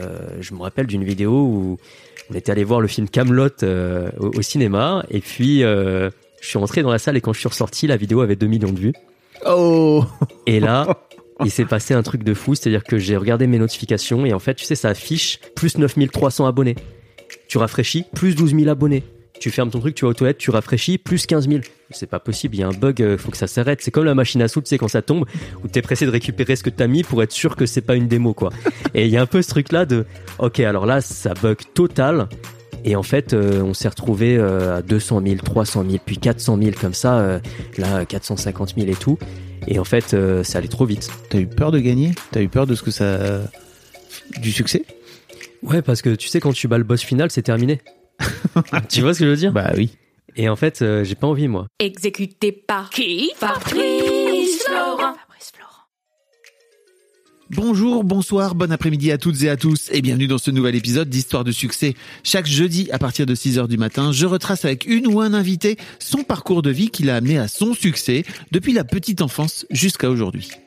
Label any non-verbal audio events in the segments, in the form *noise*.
Euh, je me rappelle d'une vidéo où on était allé voir le film Camelot euh, au, au cinéma et puis euh, je suis rentré dans la salle et quand je suis ressorti, la vidéo avait 2 millions de vues. Oh Et là, il s'est passé un truc de fou, c'est-à-dire que j'ai regardé mes notifications et en fait, tu sais, ça affiche plus 9300 abonnés. Tu rafraîchis, plus 12 000 abonnés. Tu fermes ton truc, tu vas aux toilettes, tu rafraîchis, plus 15 000. C'est pas possible, il y a un bug, euh, faut que ça s'arrête. C'est comme la machine à sous, tu sais, quand ça tombe, où t'es pressé de récupérer ce que t'as mis pour être sûr que c'est pas une démo, quoi. *laughs* Et il y a un peu ce truc-là de, ok, alors là, ça bug total. Et en fait, euh, on s'est retrouvé euh, à 200 000, 300 000, puis 400 000 comme ça, euh, là 450 000 et tout. Et en fait, euh, ça allait trop vite. T'as eu peur de gagner? T'as eu peur de ce que ça... du succès? Ouais, parce que tu sais, quand tu bats le boss final, c'est terminé. *laughs* tu vois ce que je veux dire? Bah oui. Et en fait, euh, j'ai pas envie, moi. Exécuté par qui? Fabrice Florent. Bonjour, bonsoir, bon après-midi à toutes et à tous et bienvenue dans ce nouvel épisode d'Histoire de succès. Chaque jeudi à partir de 6 heures du matin, je retrace avec une ou un invité son parcours de vie qui l'a amené à son succès depuis la petite enfance jusqu'à aujourd'hui.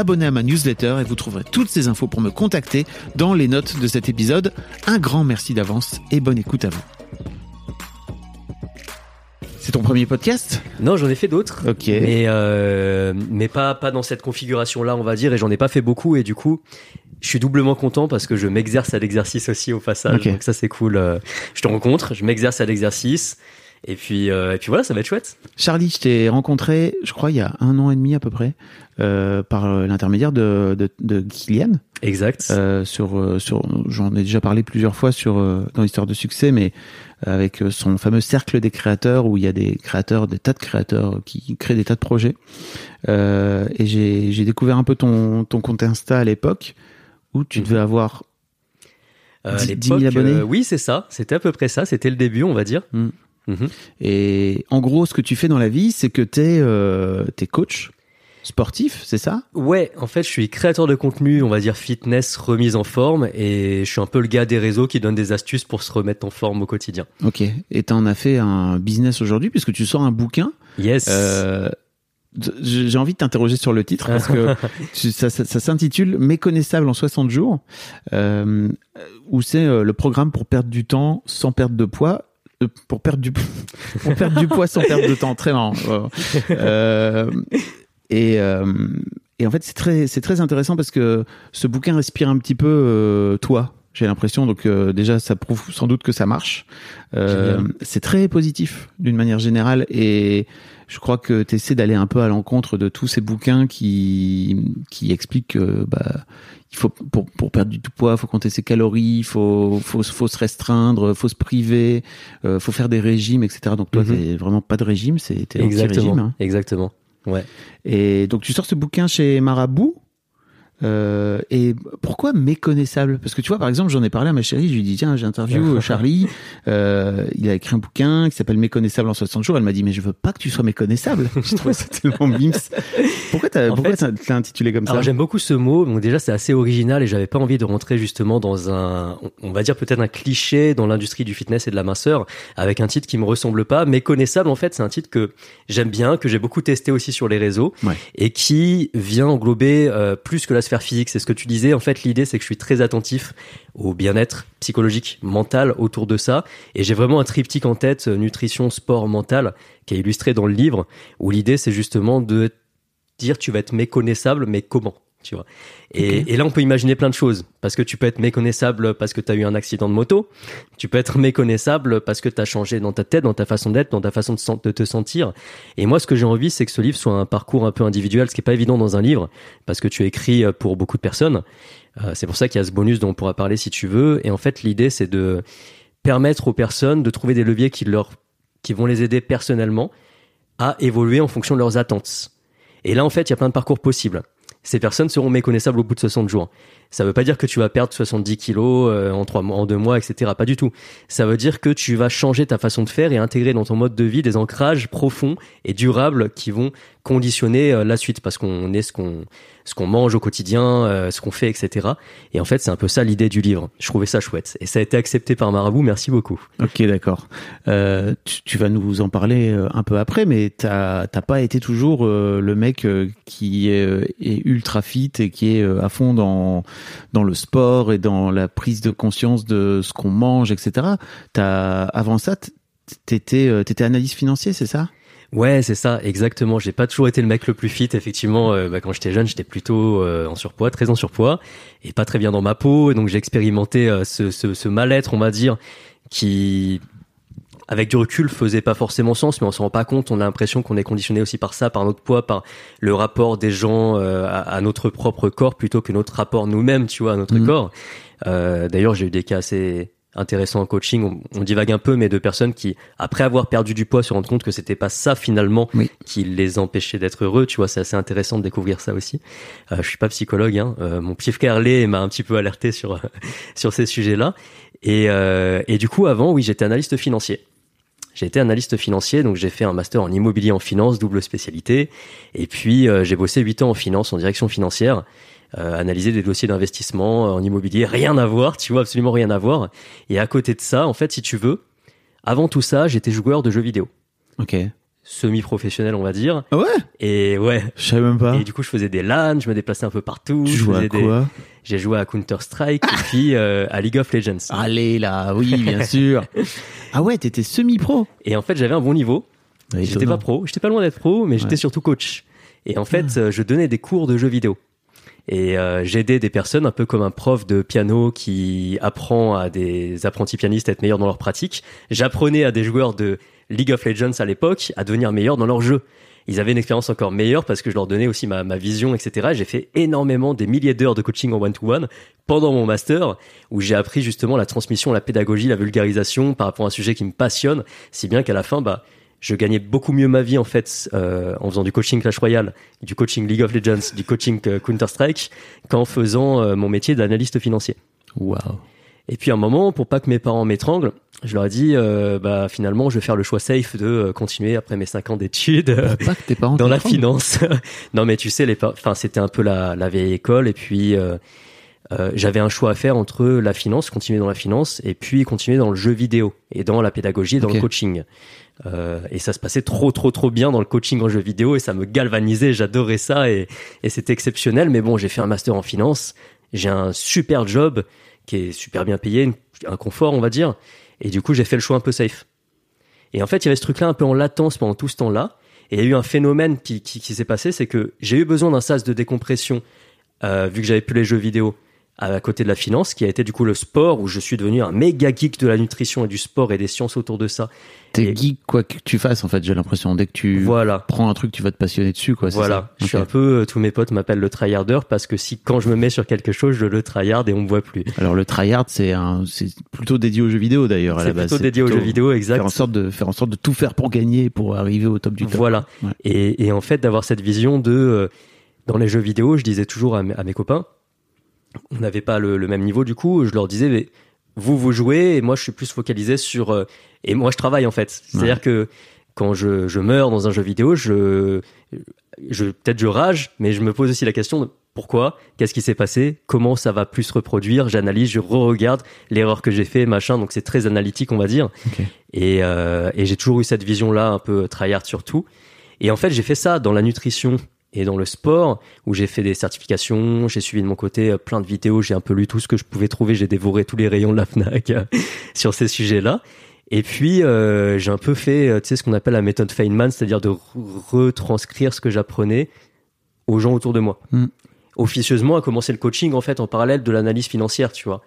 Abonner à ma newsletter et vous trouverez toutes ces infos pour me contacter dans les notes de cet épisode. Un grand merci d'avance et bonne écoute à vous. C'est ton premier podcast? Non, j'en ai fait d'autres. Ok. Mais, euh, mais pas, pas dans cette configuration-là, on va dire, et j'en ai pas fait beaucoup, et du coup, je suis doublement content parce que je m'exerce à l'exercice aussi au passage. Donc ça, c'est cool. Euh, Je te rencontre, je m'exerce à l'exercice, et puis, euh, et puis voilà, ça va être chouette. Charlie, je t'ai rencontré, je crois, il y a un an et demi à peu près, euh, par euh, l'intermédiaire de, de, de Kylian. Exact. Euh, sur, sur, j'en ai déjà parlé plusieurs fois sur dans l'histoire de succès, mais avec son fameux cercle des créateurs où il y a des créateurs, des tas de créateurs qui créent des tas de projets. Et j'ai, découvert un peu ton, ton compte Insta à l'époque où tu devais avoir Euh, à 10 l'époque, 000 abonnés euh, oui, c'est ça. C'était à peu près ça. C'était le début, on va dire. Mm. Mhm. et en gros ce que tu fais dans la vie, c'est que t'es euh, t'es coach sportif, c'est ça? Ouais, en fait, je suis créateur de contenu, on va dire fitness, remise en forme, et je suis un peu le gars des réseaux qui donne des astuces pour se remettre en forme au quotidien. Ok. Et t'en as fait un business aujourd'hui puisque tu sors un bouquin? Yes. Euh, j'ai envie de t'interroger sur le titre parce que *laughs* tu- ça, ça- ça s'intitule Méconnaissable en 60 jours, euh, où c'est euh, le programme pour perdre du temps sans perdre de poids. Pour perdre du pour perdre du poids sans perdre de temps, très marrant. Euh, et euh, et en fait c'est très c'est très intéressant parce que ce bouquin respire un petit peu euh, toi. J'ai l'impression donc euh, déjà ça prouve sans doute que ça marche. C'est très positif d'une manière générale et je crois que tu essaies d'aller un peu à l'encontre de tous ces bouquins qui qui expliquent que bah il faut pour pour perdre du tout poids, faut compter ses calories, faut faut faut se restreindre, faut se priver, euh, faut faire des régimes, etc. Donc toi Mhm. t'es vraiment pas de régime, c'est t'es Exactement. anti-régime. hein. Exactement. Ouais. Et donc tu sors ce bouquin chez Marabout. Euh, et pourquoi méconnaissable? Parce que tu vois, par exemple, j'en ai parlé à ma chérie, je lui ai dit, tiens, j'interview *laughs* Charlie, euh, il a écrit un bouquin qui s'appelle Méconnaissable en 60 jours. Elle m'a dit, mais je veux pas que tu sois méconnaissable. *laughs* je trouvais ça tellement mims. Pourquoi t'as pourquoi fait, t'as- t'as intitulé comme ça? Alors j'aime beaucoup ce mot. Donc déjà c'est assez original et j'avais pas envie de rentrer justement dans un, on va dire peut-être un cliché dans l'industrie du fitness et de la minceur avec un titre qui me ressemble pas. Méconnaissable en fait c'est un titre que j'aime bien, que j'ai beaucoup testé aussi sur les réseaux Ouais. et qui vient englober euh, plus que la physique. C'est ce que tu disais. En fait l'idée c'est que je suis très attentif au bien-être psychologique, mental autour de ça et j'ai vraiment un triptyque en tête euh, nutrition, sport, mental qui est illustré dans le livre où l'idée c'est justement de dire tu vas être méconnaissable, mais comment? Tu vois et, là, on peut imaginer plein de choses. Parce que tu peux être méconnaissable parce que tu as eu un accident de moto. Tu peux être méconnaissable parce que tu as changé dans ta tête, dans ta façon d'être, dans ta façon de te sentir. Et moi, ce que j'ai envie, c'est que ce livre soit un parcours un peu individuel, ce qui est pas évident dans un livre, parce que tu écris euh, pour beaucoup de personnes. Euh, c'est pour ça qu'il y a ce bonus dont on pourra parler si tu veux. Et en fait, l'idée, c'est de permettre aux personnes de trouver des leviers qui leur, qui vont les aider personnellement à évoluer en fonction de leurs attentes. Et là, en fait, il y a plein de parcours possibles. Ces personnes seront méconnaissables au bout de 60 jours. Ça veut pas dire que tu vas perdre 70 kilos euh, en trois mois, en deux mois, etc. Pas du tout. Ça veut dire que tu vas changer ta façon de faire et intégrer dans ton mode de vie des ancrages profonds et durables qui vont conditionner euh, la suite parce qu'on est ce qu'on ce qu'on mange au quotidien, euh, ce qu'on fait, etc. Et en fait, c'est un peu ça l'idée du livre. Je trouvais ça chouette et ça a été accepté par Marabout. Merci beaucoup. Ok, d'accord. Euh, tu, tu vas nous en parler un peu après, mais t'as pas été toujours le mec qui est, est ultra fit et qui est à fond dans dans le sport et dans la prise de conscience de ce qu'on mange, etc. T'as avant ça, t'étais euh, t'étais analyste financier, c'est ça? Ouais, c'est ça, exactement. J'ai pas toujours été le mec le plus fit. Effectivement, euh, bah, quand j'étais jeune, j'étais plutôt euh, en surpoids, très en surpoids, et pas très bien dans ma peau. Et donc j'ai expérimenté ce mal-être, on va dire, qui, avec du recul, faisait pas forcément sens, mais on s'en rend pas compte. On a l'impression qu'on est conditionné aussi par ça, par notre poids, par le rapport des gens euh, à, à notre propre corps, plutôt que notre rapport nous-mêmes, tu vois, à notre Mhm. corps. Euh, D'ailleurs, j'ai eu des cas assez intéressants en coaching. On, on divague un peu, mais de personnes qui, après avoir perdu du poids, se rendent compte que c'était pas ça finalement Oui. qui les empêchait d'être heureux. Tu vois, c'est assez intéressant de découvrir ça aussi. Euh, je suis pas psychologue, hein. Euh, mon petit frère l'est et m'a un petit peu alerté sur *laughs* sur ces sujets-là. Et, euh, et du coup, avant, oui, j'étais analyste financier. J'ai été analyste financier, donc j'ai fait un master en immobilier en finance, double spécialité. Et puis euh, j'ai bossé 8 ans en finance, en direction financière, euh, analyser des dossiers d'investissement euh, en immobilier, rien à voir, tu vois, absolument rien à voir. Et à côté de ça, en fait, si tu veux, avant tout ça, j'étais joueur de jeux vidéo, Ok. semi-professionnel, on va dire. Ah ouais? Et ouais. Je savais même pas. Et du coup, je faisais des LAN, je me déplaçais un peu partout. tu je jouais à des- quoi? J'ai joué à Counter Strike et puis euh, à League of Legends. Allez là, oui, bien sûr. *laughs* ah ouais, t'étais semi-pro. Et en fait, j'avais un bon niveau. Ouais, J'étais pas pro, j'étais pas loin d'être pro, mais j'étais Ouais. surtout coach. Et en fait, euh, je donnais des cours de jeux vidéo. Et euh, j'aidais des personnes un peu comme un prof de piano qui apprend à des apprentis pianistes à être meilleurs dans leur pratique. J'apprenais à des joueurs de League of Legends à l'époque à devenir meilleurs dans leur jeu. Ils avaient une expérience encore meilleure parce que je leur donnais aussi ma, ma vision, etc. Et J'ai fait énormément des milliers d'heures de coaching en one-to-one pendant mon master où j'ai appris justement la transmission, la pédagogie, la vulgarisation par rapport à un sujet qui me passionne, si bien qu'à la fin, bah, je gagnais beaucoup mieux ma vie en fait euh, en faisant du coaching Clash Royale, du coaching League of Legends, du coaching euh, Counter Strike qu'en faisant euh, mon métier d'analyste financier. Waouh. Et puis à un moment, pour pas que mes parents m'étranglent, je leur ai dit, euh, bah finalement, je vais faire le choix safe de euh, continuer après mes cinq ans d'études euh, Pas que tes parents *laughs* dans la finance. *laughs* non, mais tu sais, les, enfin, c'était un peu la, la vieille école. Et puis, euh, j'avais un choix à faire entre la finance, continuer dans la finance, et puis continuer dans le jeu vidéo et dans la pédagogie et dans le coaching. Et ça se passait trop, trop, trop bien dans le coaching en jeu vidéo et ça me galvanisait. J'adorais ça et, et c'était exceptionnel. Mais bon, j'ai fait un master en finance. J'ai un super job qui est super bien payé, un confort, on va dire. Et du coup, j'ai fait le choix un peu safe. Et en fait, il y avait ce truc-là un peu en latence pendant tout ce temps-là. Et il y a eu un phénomène qui s'est passé, c'est que j'ai eu besoin d'un sas de décompression, euh, vu que j'avais plus les jeux vidéo, à côté de la finance, qui a été du coup le sport, où je suis devenu un méga geek de la nutrition et du sport et des sciences autour de ça. T'es Et- geek quoi que tu fasses en fait, j'ai l'impression. Dès que tu Voilà. prends un truc, tu vas te passionner dessus quoi. c'est Voilà, ça je suis un peu, euh, tous mes potes m'appellent le tryharder parce que si quand je me mets sur quelque chose, je le tryhard et on me voit plus. Alors le tryhard, c'est un, c'est plutôt dédié aux jeux vidéo d'ailleurs à la C'est base. plutôt dédié aux jeux vidéo, exact. Faire en sorte de faire en sorte de tout faire pour gagner, pour arriver au top du top. Voilà. Ouais. Et, et en fait, d'avoir cette vision de, euh, dans les jeux vidéo, je disais toujours à mes, à mes copains, on n'avait pas le, le même niveau du coup, je leur disais, mais vous, vous jouez et moi, je suis plus focalisé sur... euh, et moi, je travaille en fait. C'est-à-dire que quand je, je meurs dans un jeu vidéo, je, je peut-être je rage, mais je me pose aussi la question de pourquoi, qu'est-ce qui s'est passé, comment ça va plus se reproduire, j'analyse, je re-regarde l'erreur que j'ai fait, machin, donc c'est très analytique, on va dire. Et, euh, et j'ai toujours eu cette vision-là, un peu tryhard sur tout. Et en fait, j'ai fait ça dans la nutrition et dans le sport, où j'ai fait des certifications, j'ai suivi de mon côté euh, plein de vidéos, j'ai un peu lu tout ce que je pouvais trouver, j'ai dévoré tous les rayons de la FNAC euh, *laughs* sur ces sujets-là. Et puis, euh, j'ai un peu fait, tu sais, ce qu'on appelle la méthode Feynman, c'est-à-dire de re- retranscrire ce que j'apprenais aux gens autour de moi. Mm. Officieusement, à commencer le coaching, en fait, en parallèle de l'analyse financière, tu vois.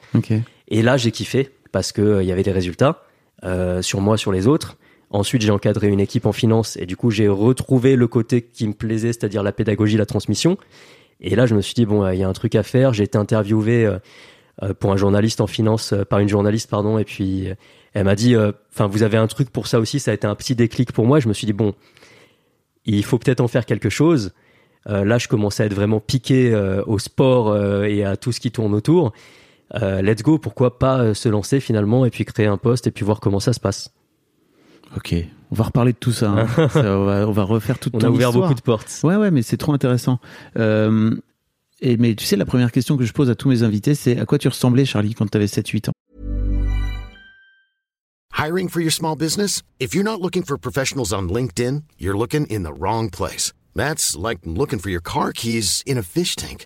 Et là, j'ai kiffé parce que euh, il y avait des résultats euh, sur moi, sur les autres. Ensuite, j'ai encadré une équipe en finance et du coup, j'ai retrouvé le côté qui me plaisait, c'est-à-dire la pédagogie, la transmission. Et là, je me suis dit bon, euh, il y a un truc à faire. J'ai été interviewé euh, euh, pour un journaliste en finance, par une journaliste, pardon, et puis elle m'a dit, enfin, vous avez un truc pour ça aussi. Ça a été un petit déclic pour moi. Je me suis dit bon, il faut peut-être en faire quelque chose. Là, je commençais à être vraiment piqué au sport et à tout ce qui tourne autour. Let's go, pourquoi pas se lancer finalement et puis créer un poste et puis voir comment ça se passe. Ok. On va reparler de tout ça. hein. *laughs* Ça, on, va, on va refaire toute On ton a ouvert histoire. beaucoup de portes. Ouais, ouais, mais c'est trop intéressant. Euh, et, mais tu sais, la première question que je pose à tous mes invités, c'est à quoi tu ressemblais, Charlie, quand tu avais 7-8 ans? Hiring for your small business? If you're not looking for professionals on LinkedIn, you're looking in the wrong place. That's like looking for your car keys in a fish tank.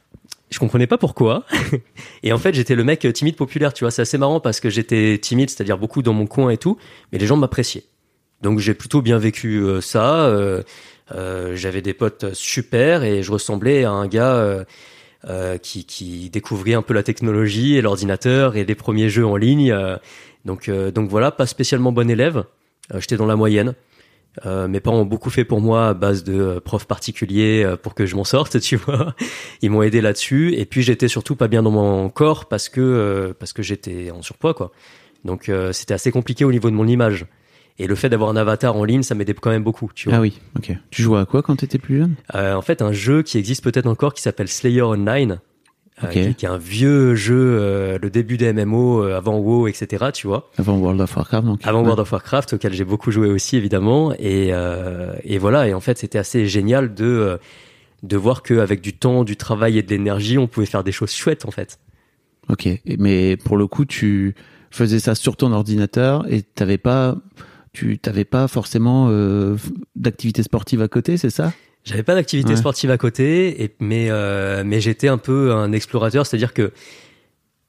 Je comprenais pas pourquoi. *laughs* et en fait, j'étais le mec timide populaire. Tu vois, c'est assez marrant parce que j'étais timide, c'est-à-dire beaucoup dans mon coin et tout, mais les gens m'appréciaient. Donc j'ai plutôt bien vécu euh, ça. euh, euh, j'avais des potes super et je ressemblais à un gars euh, euh, qui, qui découvrait un peu la technologie et l'ordinateur et les premiers jeux en ligne. euh, donc, euh, donc voilà, pas spécialement bon élève. Euh, J'étais dans la moyenne. Euh, mes parents ont beaucoup fait pour moi à base de euh, profs particuliers euh, pour que je m'en sorte, *laughs* tu vois. Ils m'ont aidé là-dessus. Et puis j'étais surtout pas bien dans mon corps parce que euh, parce que j'étais en surpoids, quoi. Donc c'était assez compliqué au niveau de mon image. Et le fait d'avoir un avatar en ligne, ça m'aidait quand même beaucoup, tu vois. Ah oui, ok. Tu jouais à quoi quand tu étais plus jeune? En fait, un jeu qui existe peut-être encore qui s'appelle Slayer Online, euh, Ok. qui, est un vieux jeu, euh, le début des MMO, euh, avant WoW, etc. Tu vois, Avant World of Warcraft, donc. avant Ouais. World of Warcraft, auquel j'ai beaucoup joué aussi évidemment. Et, et voilà. Et en fait, c'était assez génial de de voir qu'avec du temps, du travail et de l'énergie, on pouvait faire des choses chouettes en fait. Ok. Mais pour le coup, tu faisais ça sur ton ordinateur et t'avais pas, tu t'avais pas forcément d'activité sportive à côté, c'est ça? J'avais pas d'activité Ouais. sportive à côté, et, mais euh, mais j'étais un peu un explorateur, c'est-à-dire que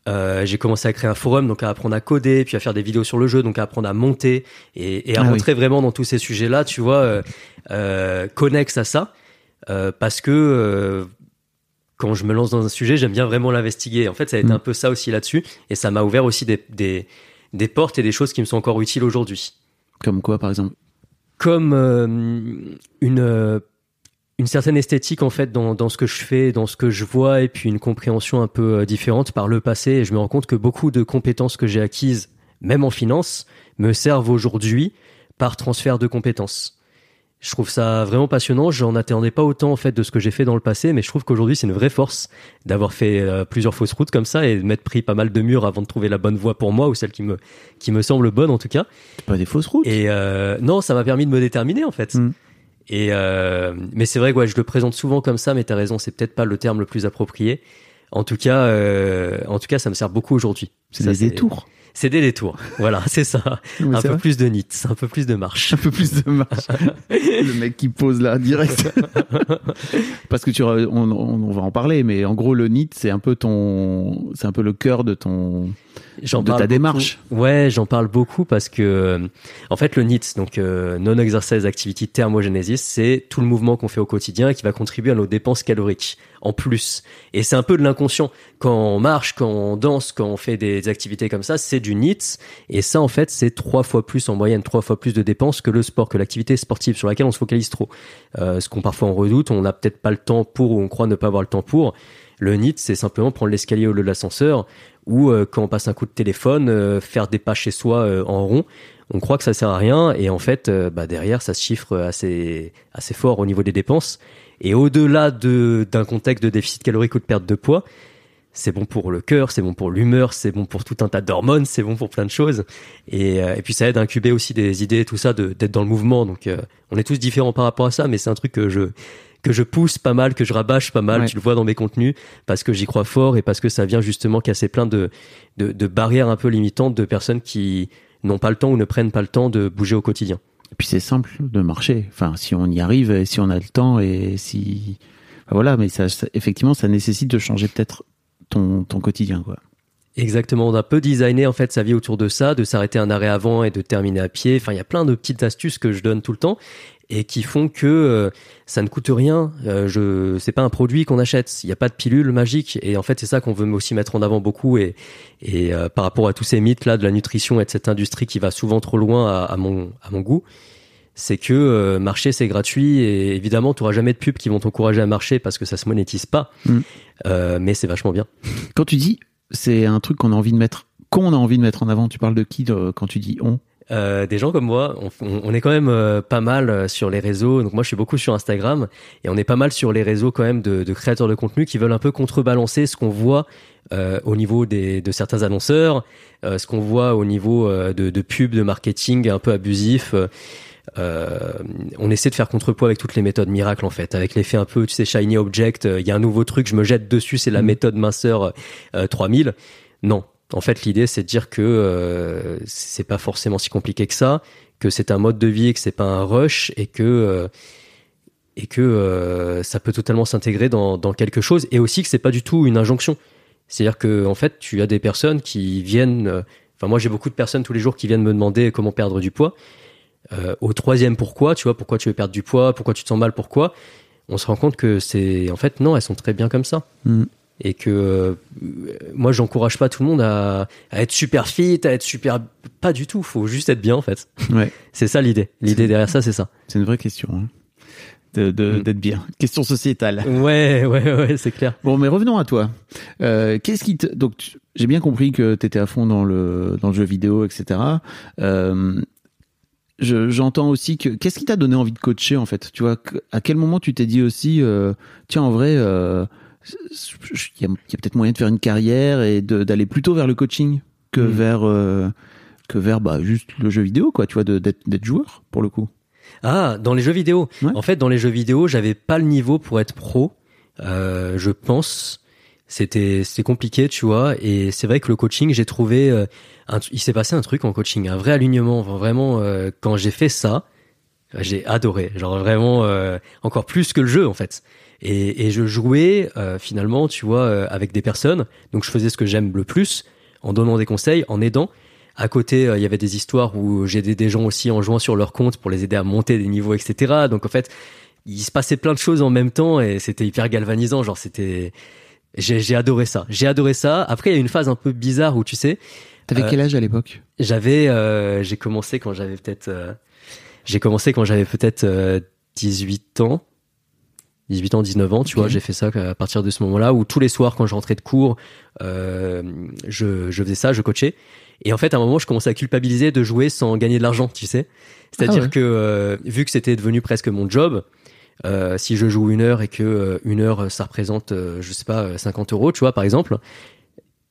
euh, j'ai commencé à créer un forum, donc à apprendre à coder, puis à faire des vidéos sur le jeu, donc à apprendre à monter et, et à Ah oui. rentrer vraiment dans tous ces sujets-là, tu vois, euh, euh, connexes à ça, euh, parce que euh, quand je me lance dans un sujet, j'aime bien vraiment l'investiguer. En fait, ça a été Mm. un peu ça aussi là-dessus, et ça m'a ouvert aussi des, des des portes et des choses qui me sont encore utiles aujourd'hui Comme quoi, par exemple? Comme euh, une euh, une certaine esthétique en fait dans, dans ce que je fais, dans ce que je vois et puis une compréhension un peu euh, différente par le passé et je me rends compte que beaucoup de compétences que j'ai acquises même en finance me servent aujourd'hui par transfert de compétences. Je trouve ça vraiment passionnant, j'en attendais pas autant en fait de ce que j'ai fait dans le passé mais je trouve qu'aujourd'hui c'est une vraie force d'avoir fait euh, plusieurs fausses routes comme ça et de m'être pris pas mal de murs avant de trouver la bonne voie pour moi ou celle qui me qui me semble bonne en tout cas. Pas des fausses routes? Et euh, non, ça m'a permis de me déterminer en fait. Mm. Et euh, mais c'est vrai que ouais, je le présente souvent comme ça, mais t'as raison, c'est peut-être pas le terme le plus approprié. En tout cas, euh, en tout cas, ça me sert beaucoup aujourd'hui. C'est des détours. C'est des détours. Voilà, *laughs* c'est ça. Un peu vrai. plus de nit, un peu plus de marche. Un peu plus de marche. *laughs* le mec qui pose là, direct. *laughs* Parce que tu, on- on va en parler, mais en gros, le NIT, c'est un peu ton, c'est un peu le cœur de ton, J'en de parle ta beaucoup. démarche. Ouais, j'en parle beaucoup parce que, euh, en fait, le NEAT, donc euh, Non-Exercise Activity Thermogenesis, c'est tout le mouvement qu'on fait au quotidien et qui va contribuer à nos dépenses caloriques en plus. Et c'est un peu de l'inconscient. Quand on marche, quand on danse, quand on fait des activités comme ça, c'est du NEAT. Et ça, en fait, c'est trois fois plus en moyenne, trois fois plus de dépenses que le sport, que l'activité sportive sur laquelle on se focalise trop. Euh, ce qu'on parfois on redoute, on n'a peut-être pas le temps pour ou on croit ne pas avoir le temps pour. Le NEAT, c'est simplement prendre l'escalier au lieu de l'ascenseur ou euh, quand on passe un coup de téléphone, euh, faire des pas chez soi euh, en rond. On croit que ça sert à rien et en fait, euh, bah, derrière, ça se chiffre assez assez fort au niveau des dépenses. Et au-delà de d'un contexte de déficit calorique ou de perte de poids, c'est bon pour le cœur, c'est bon pour l'humeur, c'est bon pour tout un tas d'hormones, c'est bon pour plein de choses. Et, euh, et puis ça aide à incuber aussi des idées, tout ça, d'être dans le mouvement. Donc euh, on est tous différents par rapport à ça, mais c'est un truc que je que je pousse pas mal, que je rabâche pas mal. Ouais. Tu le vois dans mes contenus parce que j'y crois fort et parce que ça vient justement casser plein de de, de barrières un peu limitantes de personnes qui n'ont pas le temps ou ne prennent pas le temps de bouger au quotidien. Et puis c'est simple de marcher. Enfin, si on y arrive, et si on a le temps et si, Enfin, voilà, mais ça, ça- effectivement, ça nécessite de changer peut-être ton, ton quotidien, quoi. Exactement, on a peu designé en fait sa vie autour de ça, de s'arrêter un arrêt avant et de terminer à pied. Enfin, il y a plein de petites astuces que je donne tout le temps et qui font que euh, ça ne coûte rien. Euh, je, c'est pas un produit qu'on achète. Il n'y a pas de pilule magique et en fait c'est ça qu'on veut aussi mettre en avant beaucoup et et euh, par rapport à tous ces mythes là de la nutrition et de cette industrie qui va souvent trop loin à, à mon à mon goût. C'est que euh, marcher c'est gratuit et évidemment tu auras jamais de pubs qui vont t'encourager à marcher parce que ça se monétise pas, Mm. Mais c'est vachement bien. Quand tu dis, c'est un truc qu'on a envie de mettre, qu'on a envie de mettre en avant, tu parles de qui de- quand tu dis on? Euh, des gens comme moi, on, est quand même euh, pas mal euh, sur les réseaux. Donc moi, je suis beaucoup sur Instagram et on est pas mal sur les réseaux quand même de, créateurs de contenu qui veulent un peu contrebalancer ce qu'on voit euh, au niveau des, de certains annonceurs, euh, ce qu'on voit au niveau euh, de, de pubs, de marketing un peu abusif. Euh, euh, on essaie de faire contrepoids avec toutes les méthodes miracles en fait, avec l'effet un peu, tu sais, shiny object. euh, Il y a un nouveau truc, je me jette dessus, c'est la Mhm. méthode minceur euh, 3000. Non, en fait, l'idée, c'est de dire que euh, c'est pas forcément si compliqué que ça, que c'est un mode de vie, que c'est pas un rush, et que euh, et que euh, ça peut totalement s'intégrer dans, dans quelque chose, et aussi que c'est pas du tout une injonction. C'est-à-dire que en fait, tu as des personnes qui viennent. euh, Enfin, moi, j'ai beaucoup de personnes tous les jours qui viennent me demander comment perdre du poids. Euh, au troisième pourquoi, tu vois, pourquoi tu veux perdre du poids, pourquoi tu te sens mal, pourquoi On se rend compte que c'est en fait non, elles sont très bien comme ça Mm. et que euh, moi j'encourage pas tout le monde à, à être super fit, à être super pas du tout, faut juste être bien en fait. Ouais, *laughs* C'est ça l'idée. L'idée derrière ça, c'est ça. c'est une vraie question. hein. De- de- Mm. D'être bien. Question sociétale. Ouais, *laughs* ouais, ouais, c'est clair. Bon, mais revenons à toi. Euh, Qu'est-ce qui te... Donc, j'ai bien compris que tu étais à fond dans le, dans le jeu vidéo, etc. Euh, je- J'entends aussi que... Qu'est-ce qui t'a donné envie de coacher, en fait? Tu vois, à quel moment tu t'es dit aussi, euh, tiens, en vrai, euh, il y a, peut-être moyen de faire une carrière et d'aller plutôt vers le coaching que Mm. vers... euh, que vers bah, juste le jeu vidéo, quoi, tu vois, d'être joueur, pour le coup? Ah, dans les jeux vidéo. Ouais. En fait, dans les jeux vidéo, j'avais pas le niveau pour être pro. Je pense. C'était c'était compliqué, tu vois. Et c'est vrai que le coaching, j'ai trouvé. euh, un- il s'est passé un truc en coaching, un vrai alignement. Vraiment, euh, quand j'ai fait ça, j'ai adoré. Genre vraiment euh, encore plus que le jeu en fait. Et, et je jouais finalement, tu vois, avec des personnes. Donc je faisais ce que j'aime le plus, en donnant des conseils, en aidant. À côté, il y avait des histoires où j'aidais des gens aussi en jouant sur leur compte pour les aider à monter des niveaux, etc. Donc en fait, il se passait plein de choses en même temps et c'était hyper galvanisant. Genre c'était, j'ai adoré ça. J'ai adoré ça. Après, il y a une phase un peu bizarre où tu sais, T'avais Euh, quel âge à l'époque? j'avais, euh, j'ai commencé quand j'avais peut-être, euh, j'ai commencé quand j'avais peut-être euh, 18 ans. 18 ans, 19 ans, tu vois, j'ai fait ça à partir de ce moment-là où tous les soirs quand je rentrais de cours, euh, je, je faisais ça, je coachais. Et en fait, à un moment, je commençais à culpabiliser de jouer sans gagner de l'argent, tu sais. C'est-à-dire Ah ouais. que euh, vu que c'était devenu presque mon job, euh, si je joue une heure et que euh, une heure ça représente, euh, je sais pas, euh, 50 euros, tu vois, par exemple,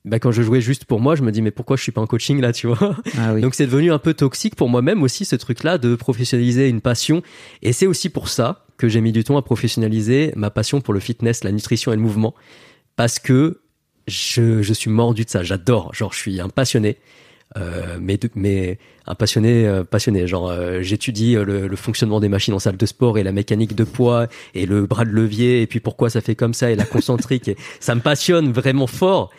bah quand je jouais juste pour moi, je me dis mais pourquoi je suis pas en coaching là, tu vois? Ah oui. donc c'est devenu un peu toxique pour moi-même aussi ce truc-là de professionnaliser une passion. Et c'est aussi pour ça que j'ai mis du temps à professionnaliser ma passion pour le fitness, la nutrition et le mouvement. Parce que je, je suis mordu de ça. J'adore. Genre, je suis un passionné. Euh, mais, de- mais un passionné euh, passionné. Genre euh, j'étudie euh, le, le fonctionnement des machines en salle de sport et la mécanique de poids et le bras de levier et puis pourquoi ça fait comme ça et la concentrique. Et *laughs* ça me passionne vraiment fort.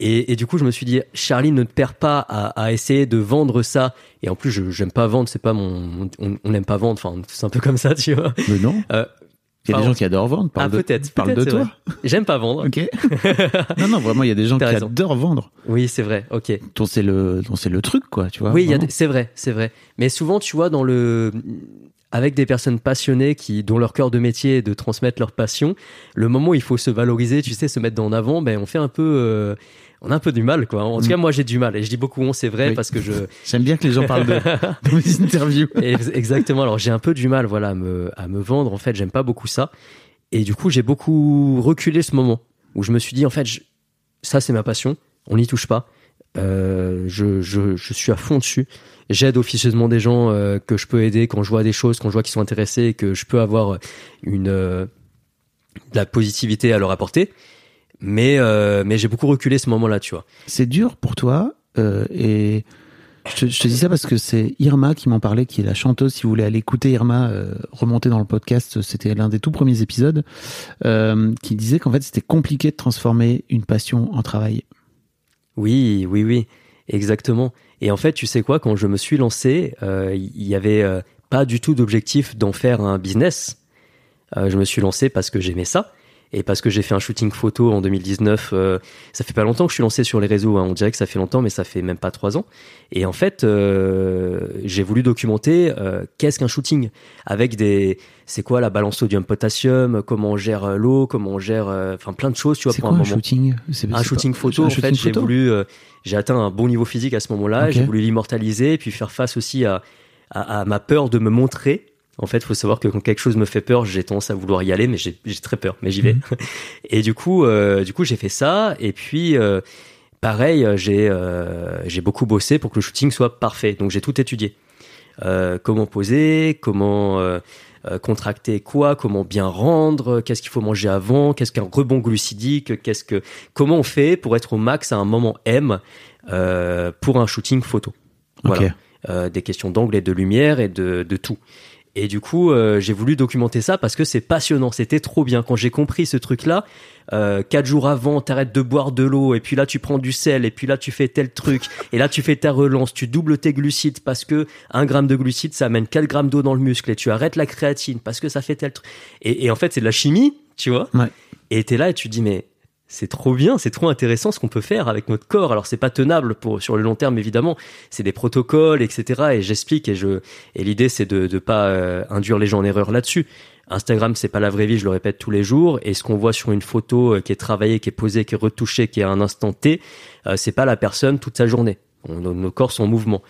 Et, et du coup je me suis dit Charlie ne te perds pas à, à essayer de vendre ça. Et en plus je j'aime pas vendre. C'est pas mon on on n'aime pas vendre. Enfin c'est un peu comme ça tu vois. Mais non. Il y a des gens qui adorent vendre. Parle ah de, peut-être Parle de toi. j'aime pas vendre Ok. *laughs* non, non, vraiment, il y a des gens qui raison. adorent vendre. oui c'est vrai ok Dont c'est le, dont c'est le truc, quoi, tu vois. Oui, c'est vrai, c'est vrai. Mais souvent, tu vois, dans le, avec des personnes passionnées qui, dont leur cœur de métier est de transmettre leur passion, le moment où il faut se valoriser, tu sais, se mettre en avant, ben, on fait un peu, euh, on a un peu du mal, quoi. En tout Mm. cas, moi, j'ai du mal. Et je dis beaucoup on, c'est vrai, Oui. parce que je, *laughs* J'aime bien que les gens parlent de, *laughs* dans mes interviews. Ex- Exactement. Alors j'ai un peu du mal, voilà, à me, à me vendre. En fait, j'aime pas beaucoup ça. Et du coup, j'ai beaucoup reculé ce moment où je me suis dit, en fait, je- ça c'est ma passion. On n'y touche pas. Euh, je, je, je suis à fond dessus. J'aide officieusement des gens euh, que je peux aider quand je vois des choses, quand je vois qu'ils sont intéressés et que je peux avoir une euh, de la positivité à leur apporter. Mais euh, mais j'ai beaucoup reculé ce moment-là, tu vois. C'est dur pour toi, euh, et je te, je te dis ça parce que c'est Irma qui m'en parlait, qui est la chanteuse. Si vous voulez aller écouter Irma, euh, remonter dans le podcast, c'était l'un des tout premiers épisodes, euh, qui disait qu'en fait c'était compliqué de transformer une passion en travail. Oui, oui, oui, exactement. Et en fait, tu sais quoi, quand je me suis lancé, euh, il y avait euh, pas du tout d'objectif d'en faire un business. Euh, je me suis lancé parce que j'aimais ça et parce que j'ai fait un shooting photo en 2019. euh, ça fait pas longtemps que je suis lancé sur les réseaux. hein. On dirait que ça fait longtemps, mais ça fait même pas trois ans. Et en fait, euh, j'ai voulu documenter euh, qu'est-ce qu'un shooting? Avec des, c'est quoi la balance sodium-potassium, comment on gère euh, l'eau, comment on gère, euh, enfin plein de choses. Tu vois, pour quoi un un moment shooting? Un shooting pas- photo un en shooting fait j'ai voulu euh, j'ai atteint un bon niveau physique à ce moment-là j'ai voulu l'immortaliser et puis faire face aussi à, à, à ma peur de me montrer en fait faut savoir que quand quelque chose me fait peur j'ai tendance à vouloir y aller mais j'ai très peur mais j'y vais Mhm. *laughs* et du coup euh, du coup j'ai fait ça et puis euh, pareil euh, j'ai euh, j'ai beaucoup bossé pour que le shooting soit parfait donc j'ai tout étudié comment poser comment contracter quoi, comment bien rendre, qu'est-ce qu'il faut manger avant, qu'est-ce qu'un rebond glucidique, qu'est-ce que comment on fait pour être au max à un moment M pour un shooting photo. Voilà. Euh, des questions d'angle et de lumière et de, de tout. Et du coup, euh, j'ai voulu documenter ça parce que c'est passionnant, c'était trop bien. Quand j'ai compris ce truc-là, euh, quatre jours avant, t'arrêtes de boire de l'eau, et puis là tu prends du sel, et puis là tu fais tel truc, et là tu fais ta relance, tu doubles tes glucides parce que un gramme de glucides ça amène 4 grammes d'eau dans le muscle, et tu arrêtes la créatine parce que ça fait tel truc. Et, et en fait, c'est de la chimie, tu vois. Ouais. Et t'es là et tu te dis, mais c'est trop bien, c'est trop intéressant ce qu'on peut faire avec notre corps. Alors c'est pas tenable pour sur le long terme évidemment, c'est des protocoles, etc. Et j'explique et je et l'idée c'est de de pas euh, induire les gens en erreur là-dessus. Instagram c'est pas la vraie vie, je le répète tous les jours. Et ce qu'on voit sur une photo euh, qui est travaillée, qui est posée, qui est retouchée, qui est à un instant T, euh, c'est pas la personne toute sa journée. On- nos, nos corps sont en mouvement.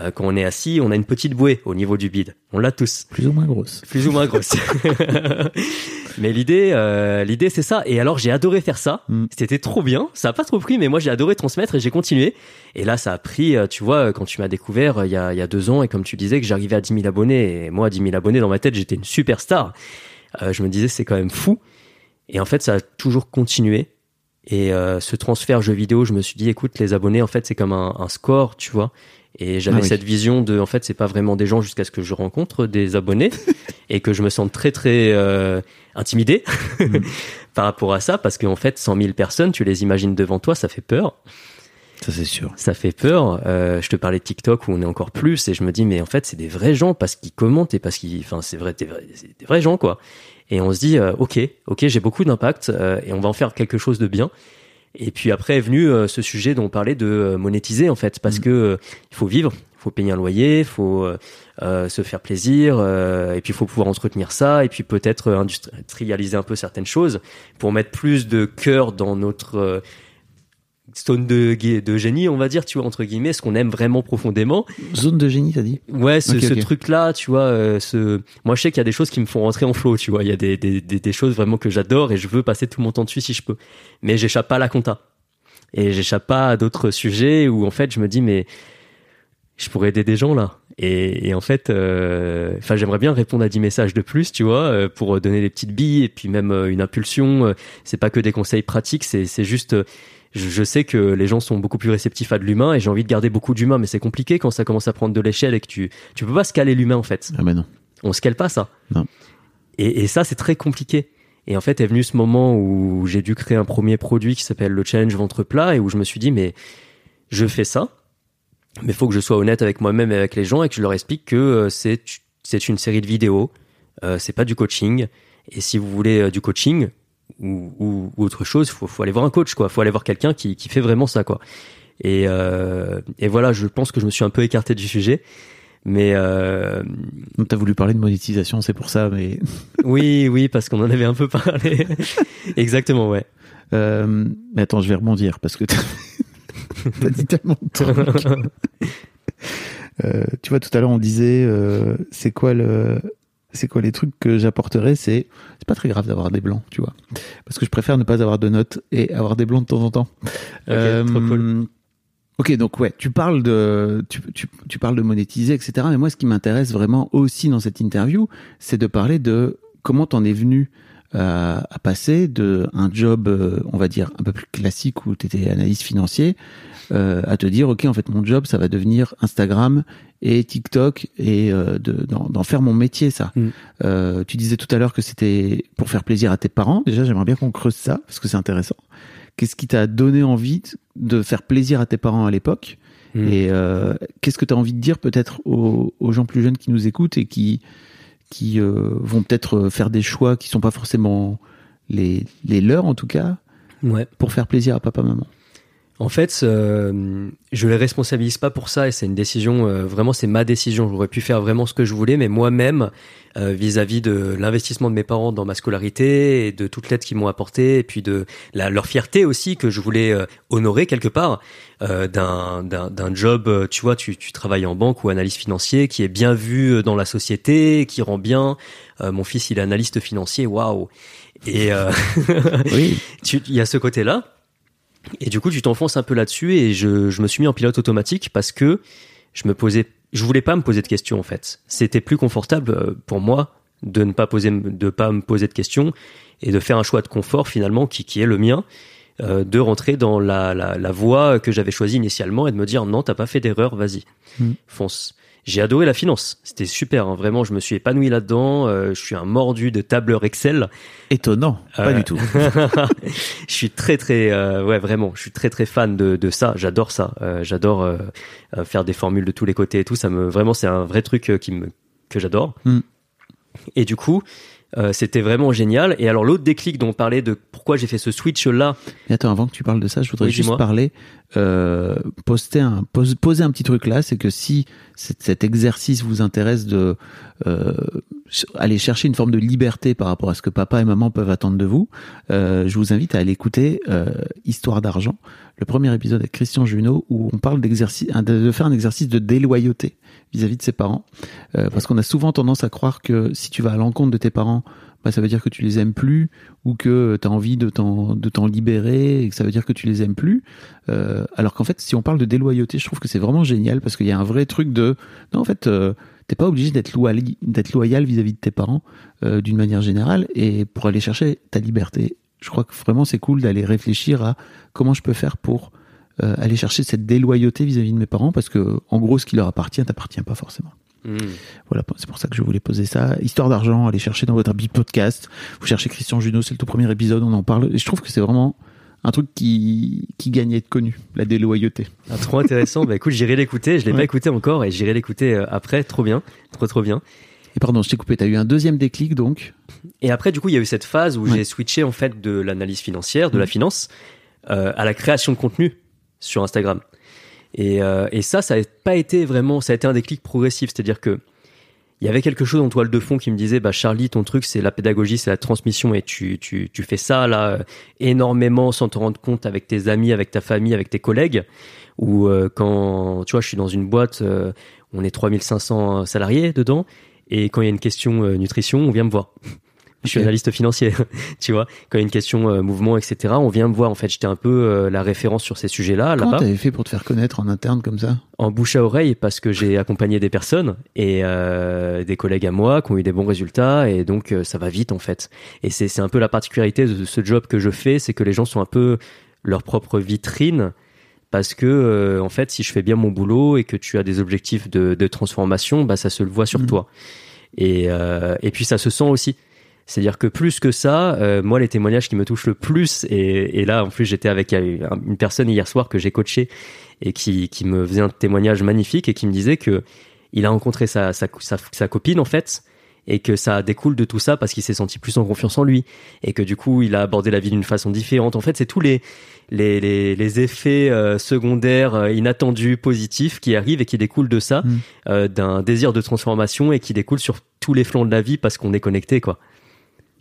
Euh, quand on est assis, on a une petite bouée au niveau du bide. On l'a tous Plus ou moins grosse. plus ou moins grosse. *laughs* mais l'idée, euh, l'idée c'est ça. Et alors j'ai adoré faire ça. Mm. C'était trop bien. Ça a pas trop pris, mais moi j'ai adoré transmettre et j'ai continué. Et là ça a pris, euh, tu vois, quand tu m'as découvert euh, il y a, il y a deux ans et comme tu disais que j'arrivais à 10 000 abonnés et moi à 10 000 abonnés dans ma tête j'étais une superstar. Euh, je me disais c'est quand même fou. Et en fait ça a toujours continué. Et euh, ce transfert jeu vidéo, je me suis dit, écoute, les abonnés, en fait, c'est comme un, un score, tu vois. Et j'avais Ah oui. cette vision de, en fait, c'est pas vraiment des gens jusqu'à ce que je rencontre des abonnés *laughs* et que je me sente très très euh, intimidé *laughs* Mm. par rapport à ça, parce qu'en fait, 100 000 personnes, tu les imagines devant toi, ça fait peur. Ça c'est sûr. Ça fait peur. Euh, je te parlais de TikTok où on est encore plus et je me dis mais en fait c'est des vrais gens parce qu'ils commentent et parce qu'ils, enfin c'est vrai, des vrais, c'est des vrais gens quoi. Et on se dit euh, ok, ok j'ai beaucoup d'impact euh, et on va en faire quelque chose de bien. Et puis après est venu euh, ce sujet dont on parlait de euh, monétiser en fait parce Mhm. que euh, il faut vivre, il faut payer un loyer, il faut euh, se faire plaisir euh, et puis il faut pouvoir entretenir ça et puis peut-être industrialiser un peu certaines choses pour mettre plus de cœur dans notre stone de, de génie, on va dire, tu vois, entre guillemets, ce qu'on aime vraiment profondément. Zone de génie, t'as dit? Ouais, ce, ce truc-là, tu vois, euh, ce... moi je sais qu'il y a des choses qui me font rentrer en flow, tu vois, il y a des, des, des, des choses vraiment que j'adore et je veux passer tout mon temps dessus si je peux. Mais j'échappe pas à la compta. Et j'échappe pas à d'autres sujets où en fait je me dis, mais je pourrais aider des gens là. Et, et en fait, euh, enfin, j'aimerais bien répondre à 10 messages de plus, tu vois, euh, pour donner des petites billes et puis même une impulsion. C'est pas que des conseils pratiques, c'est c'est juste, je, sais que les gens sont beaucoup plus réceptifs à de l'humain et j'ai envie de garder beaucoup d'humain, mais c'est compliqué quand ça commence à prendre de l'échelle et que tu tu peux pas scaler l'humain en fait. Ah, mais non. On scale pas ça. Non. Et, et ça, c'est très compliqué. Et en fait, est venu ce moment où j'ai dû créer un premier produit qui s'appelle le challenge ventre plat et où je me suis dit, mais je fais ça, mais faut que je sois honnête avec moi-même et avec les gens et que je leur explique que euh, c'est c'est une série de vidéos, euh, c'est pas du coaching. Et si vous voulez euh, du coaching ou, ou, ou autre chose, faut, faut aller voir un coach, quoi. Faut aller voir quelqu'un qui, qui fait vraiment ça, quoi. Et, euh, et voilà, je pense que je me suis un peu écarté du sujet. Mais euh, T'as voulu parler de monétisation, c'est pour ça, mais. *laughs* oui, oui, parce qu'on en avait un peu parlé. *laughs* Exactement, ouais. Euh, mais attends, je vais rebondir parce que t'as *laughs* dit tellement de trucs. Euh, tu vois, tout à l'heure, on disait, c'est quoi le, c'est quoi les trucs que j'apporterais C'est, c'est pas très grave d'avoir des blancs, tu vois, parce que je préfère ne pas avoir de notes et avoir des blancs de temps en temps. Ok, trop cool. Ok, donc ouais, tu parles de, tu, tu, tu parles de monétiser, etc. Mais moi, ce qui m'intéresse vraiment aussi dans cette interview, c'est de parler de comment t'en es venu euh, à passer de un job, euh, on va dire un peu plus classique où t'étais analyste financier, euh, à te dire ok, en fait, mon job, ça va devenir Instagram et TikTok et euh, de- d'en d'en faire mon métier, ça. Mm. Euh, tu disais tout à l'heure que c'était pour faire plaisir à tes parents. Déjà, j'aimerais bien qu'on creuse ça parce que c'est intéressant. Qu'est-ce qui t'a donné envie de faire plaisir à tes parents à l'époque Mm. Et euh, qu'est-ce que tu as envie de dire peut-être aux, aux gens plus jeunes qui nous écoutent et qui, qui euh, vont peut-être euh, faire des choix qui sont pas forcément les, les leurs en tout cas Ouais. pour faire plaisir à papa maman En fait, euh, je les responsabilise pas pour ça et c'est une décision, euh, vraiment c'est ma décision. J'aurais pu faire vraiment ce que je voulais, mais moi-même, euh, vis-à-vis de l'investissement de mes parents dans ma scolarité et de toute l'aide qu'ils m'ont apporté et puis de la, leur fierté aussi que je voulais euh, honorer quelque part d'un d'un d'un job, tu vois, tu, tu travailles en banque ou analyste financier qui est bien vu dans la société, qui rend bien. Mon fils, il est analyste financier, waouh. Et Oui. *laughs* il y a ce côté-là. Et du coup, tu t'enfonces un peu là-dessus et je, je me suis mis en pilote automatique parce que je me posais, je voulais pas me poser de questions en fait. C'était plus confortable euh, pour moi de ne pas poser, de pas me poser de questions et de faire un choix de confort finalement qui, qui est le mien, euh, de rentrer dans la, la, la voie que j'avais choisie initialement et de me dire non, t'as pas fait d'erreur, vas-y, Mm. fonce. J'ai adoré la finance, c'était super, hein, vraiment, je me suis épanoui là-dedans. euh, je suis un mordu de tableur Excel. Étonnant, pas Euh, du tout. *laughs* je suis très très euh, ouais vraiment je suis très très fan de, de ça. J'adore ça. J'adore faire des formules de tous les côtés et tout. Ça me vraiment c'est un vrai truc qui me que j'adore. Mm. et du coup euh, c'était vraiment génial. Et alors l'autre déclic dont on parlait de pourquoi j'ai fait ce switch là Mais attends, avant que tu parles de ça, je voudrais Oui, juste parler, euh, poster un, pose- poser un petit truc là, c'est que si cet, exercice vous intéresse de euh, aller chercher une forme de liberté par rapport à ce que papa et maman peuvent attendre de vous, euh, je vous invite à aller écouter euh, Histoire d'argent, le premier épisode avec Christian Junot où on parle d'exercice, de faire un exercice de déloyauté vis-à-vis de ses parents, Euh, parce qu'on a souvent tendance à croire que si tu vas à l'encontre de tes parents, bah, ça veut dire que tu les aimes plus ou que tu as envie de t'en libérer et que ça veut dire que tu les aimes plus. Euh, alors qu'en fait, si on parle de déloyauté, je trouve que c'est vraiment génial parce qu'il y a un vrai truc de non en fait. Euh, T'es pas obligé d'être loyal, vis-à-vis de tes parents euh, d'une manière générale et pour aller chercher ta liberté. Je crois que vraiment c'est cool d'aller réfléchir à comment je peux faire pour euh, aller chercher cette déloyauté vis-à-vis de mes parents parce que en gros ce qui leur appartient t'appartient pas forcément. Mm. Voilà, c'est pour ça que je voulais poser ça. Histoire d'argent, allez chercher dans votre habit podcast. Vous cherchez Christian Junot, c'est le tout premier épisode, on en parle. Et je trouve que c'est vraiment un truc qui, qui gagne à être connu, la déloyauté. Ah, trop intéressant bah écoute j'irai l'écouter je l'ai Ouais. pas écouté encore et j'irai l'écouter euh, après trop bien trop trop bien Et pardon, je t'ai coupé, t'as eu un deuxième déclic donc? Et après, du coup, il y a eu cette phase où Ouais. j'ai switché en fait de l'analyse financière, de la Mhm. finance, euh, à la création de contenu sur Instagram. Et, euh, et ça, ça n'a pas été vraiment, ça a été un déclic progressif, c'est-à-dire que il y avait quelque chose en toile de fond qui me disait, bah Charlie, ton truc, c'est la pédagogie, c'est la transmission, et tu, tu, tu fais ça là euh, énormément sans te rendre compte avec tes amis, avec ta famille, avec tes collègues. Ou euh, quand, tu vois, je suis dans une boîte, euh, on est 3500 salariés dedans, et quand il y a une question euh, nutrition, on vient me voir. Je suis Ok. analyste financier, *laughs* tu vois. Quand il y a une question euh, mouvement, etc., on vient me voir. En fait, j'étais un peu euh, la référence sur ces sujets-là, Comment t'avais fait pour te faire connaître en interne comme ça? En bouche à oreille, parce que j'ai accompagné des personnes et euh, des collègues à moi qui ont eu des bons résultats, et donc euh, ça va vite en fait. Et c'est un peu la particularité de ce job que je fais, c'est que les gens sont un peu leur propre vitrine parce que euh, en fait si je fais bien mon boulot et que tu as des objectifs de, de transformation bah ça se le voit sur Mhm. toi et euh, et puis ça se sent aussi c'est à dire que plus que ça euh, moi les témoignages qui me touchent le plus et, et là en plus j'étais avec euh, une personne hier soir que j'ai coaché et qui qui me faisait un témoignage magnifique et qui me disait que il a rencontré sa sa, sa, sa copine en fait et que ça découle de tout ça parce qu'il s'est senti plus en confiance en lui et que du coup il a abordé la vie d'une façon différente. En fait, c'est tous les les, les, les effets euh, secondaires euh, inattendus positifs qui arrivent et qui découlent de ça, Mm. euh, d'un désir de transformation et qui découlent sur tous les flancs de la vie parce qu'on est connecté quoi.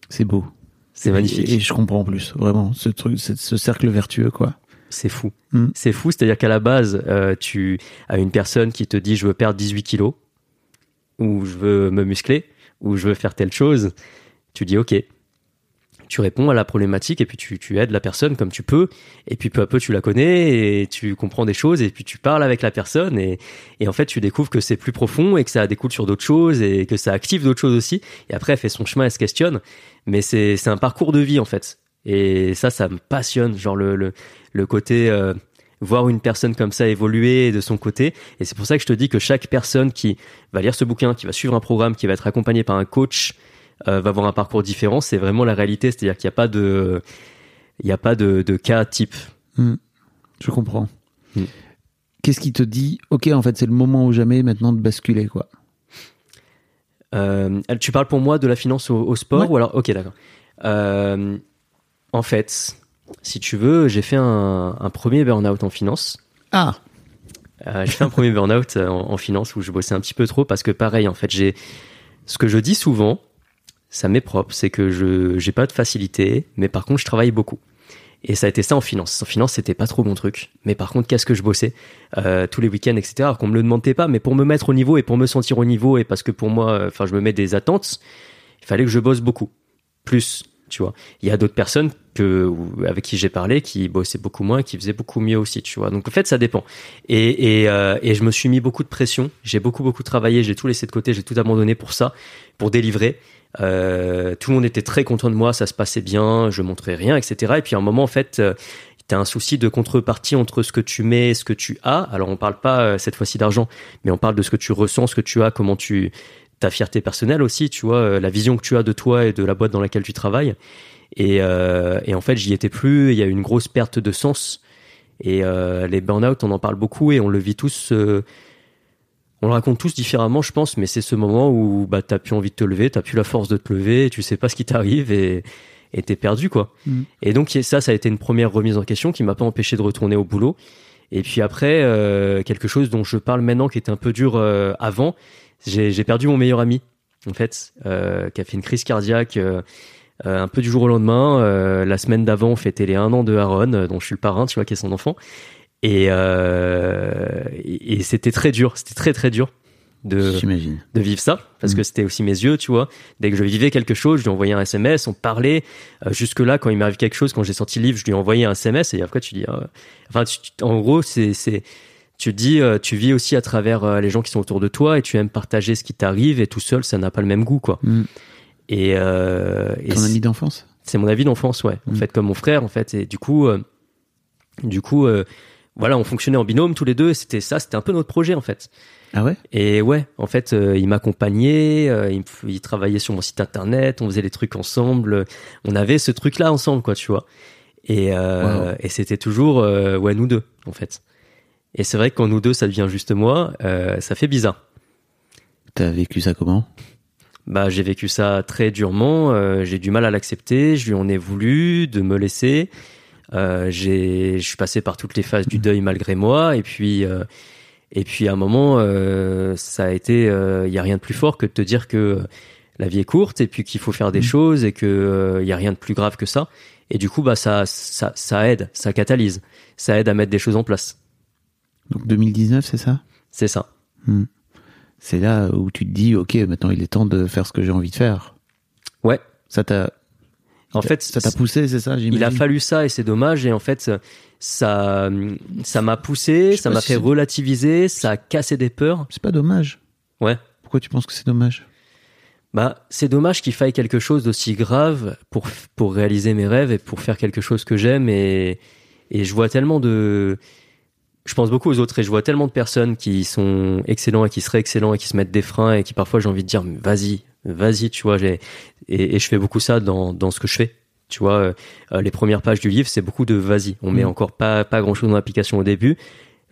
C'est beau. C'est magnifique. Et, et je comprends en plus, vraiment, ce truc, ce, ce cercle vertueux, quoi. C'est fou. Mm. C'est fou, c'est-à-dire qu'à la base, euh, tu as une personne qui te dit je veux perdre 18 kilos, ou je veux me muscler, ou je veux faire telle chose. Tu dis ok. Tu réponds à la problématique et puis tu, tu aides la personne comme tu peux. Et puis peu à peu tu la connais et tu comprends des choses et puis tu parles avec la personne et, et en fait tu découvres que c'est plus profond et que ça découle sur d'autres choses et que ça active d'autres choses aussi. Et après elle fait son chemin, elle se questionne. Mais c'est un parcours de vie en fait. Et ça, ça me passionne. Genre le, le, le côté euh, voir une personne comme ça évoluer de son côté. Et c'est pour ça que je te dis que chaque personne qui va lire ce bouquin, qui va suivre un programme, qui va être accompagné par un coach, euh, va avoir un parcours différent. C'est vraiment la réalité. C'est-à-dire qu'il n'y a pas de, il n'y a pas de, de cas type. Je comprends. Mm. Qu'est-ce qui te dit, ok, en fait, c'est le moment ou jamais maintenant de basculer, quoi? Euh, tu parles pour moi de la finance au, au sport Ouais. ou alors Ok, d'accord. Euh, en fait, si tu veux, j'ai fait un, un premier burn-out en finance. Ah, Euh, j'ai fait un premier burn-out en, en finance où je bossais un petit peu trop parce que pareil, en fait, j'ai ce que je dis souvent, ça m'est propre, c'est que je j'ai pas de facilité, mais par contre, je travaille beaucoup. Et ça a été ça en finance. En finance, c'était pas trop mon truc. Mais par contre, qu'est-ce que je bossais euh, tous les week-ends, etc. Alors qu'on me le demandait pas, mais pour me mettre au niveau et pour me sentir au niveau et parce que pour moi, euh, enfin, je me mets des attentes, il fallait que je bosse beaucoup, plus, tu vois. Il y a d'autres personnes que avec qui j'ai parlé qui bossaient beaucoup moins, qui faisaient beaucoup mieux aussi, tu vois. Donc en fait, ça dépend. Et et, euh, et je me suis mis beaucoup de pression. J'ai beaucoup beaucoup travaillé. J'ai tout laissé de côté. J'ai tout abandonné pour ça, pour délivrer. Euh, tout le monde était très content de moi, ça se passait bien, je montrais rien, etc. Et puis à un moment, en fait, euh, t'as un souci de contrepartie entre ce que tu mets et ce que tu as. Alors on parle pas euh, cette fois-ci d'argent, mais on parle de ce que tu ressens, ce que tu as, comment tu ta fierté personnelle aussi, tu vois, euh, la vision que tu as de toi et de la boîte dans laquelle tu travailles. Et, et en fait, j'y étais plus. Il y a eu une grosse perte de sens. Et les burn-out, on en parle beaucoup et on le vit tous. On le raconte tous différemment, je pense, mais c'est ce moment où bah t'as plus envie de te lever, t'as plus la force de te lever, tu sais pas ce qui t'arrive et et t'es perdu quoi. Mm. Et donc ça, ça a été une première remise en question qui m'a pas empêché de retourner au boulot. Et puis après, euh, quelque chose dont je parle maintenant qui était un peu dur euh, avant, j'ai perdu mon meilleur ami en fait, euh, qui a fait une crise cardiaque. un peu du jour au lendemain. La semaine d'avant, on fêtait les un an de Aaron, dont je suis le parrain, tu vois, qui est son enfant. Et, et, et c'était très dur, c'était très très dur de, de vivre ça, parce Mm. que c'était aussi mes yeux, tu vois. Dès que je vivais quelque chose, je lui envoyais un SMS, on parlait. Euh, Jusque-là, quand il m'arrive quelque chose, quand j'ai sorti le livre, je lui envoyais un SMS, et après tu dis... euh, Enfin, tu- en gros, c'est... tu dis, euh, tu vis aussi à travers les gens qui sont autour de toi et tu aimes partager ce qui t'arrive et tout seul, ça n'a pas le même goût, quoi. Mm. Et, et Ton ami d'enfance? c'est mon avis d'enfance, ouais. En Mm. fait, comme mon frère, en fait. Et du coup, du coup, voilà, on fonctionnait en binôme tous les deux. C'était ça, c'était un peu notre projet, en fait. Ah ouais? Et ouais, en fait, euh, il m'accompagnait, euh, il, travaillait sur mon site internet, on faisait les trucs ensemble. On avait ce truc-là ensemble, quoi, tu vois. Et, euh, Wow. et c'était toujours, euh, ouais, nous deux, en fait. Et c'est vrai que quand nous deux, ça devient juste moi, euh, ça fait bizarre. T'as vécu ça comment? Bah, j'ai vécu ça très durement. euh, j'ai du mal à l'accepter. Je lui en ai voulu de me laisser. Euh, j'ai, je suis passé par toutes les phases du deuil malgré moi. Et puis, euh, et puis à un moment, euh, ça a été. Il y a rien de plus fort que de te dire que la vie est courte et puis qu'il faut faire des choses et que il y a rien de plus grave que ça. Et du coup, bah ça, ça, ça aide, ça catalyse, ça aide à mettre des choses en place. Donc 2019, c'est ça? C'est ça. C'est là où tu te dis, ok, maintenant il est temps de faire ce que j'ai envie de faire. Ouais. Ça t'a, En fait, ça t'a poussé, c'est ça il a fallu ça et c'est dommage et en fait ça ça m'a poussé ça m'a si fait relativiser ça a cassé des peurs C'est pas dommage. ouais Pourquoi tu penses que c'est dommage? Bah c'est dommage qu'il faille quelque chose d'aussi grave pour pour réaliser mes rêves et pour faire quelque chose que j'aime et Et je vois tellement de, je pense beaucoup aux autres et je vois tellement de personnes qui sont excellents et qui seraient excellents et qui se mettent des freins et qui parfois j'ai envie de dire vas-y, vas-y, tu vois. J'ai et, et, je fais beaucoup ça dans dans ce que je fais. Tu vois, euh, les premières pages du livre, c'est beaucoup de vas-y. On met Mm. encore pas pas grand chose dans l'application au début.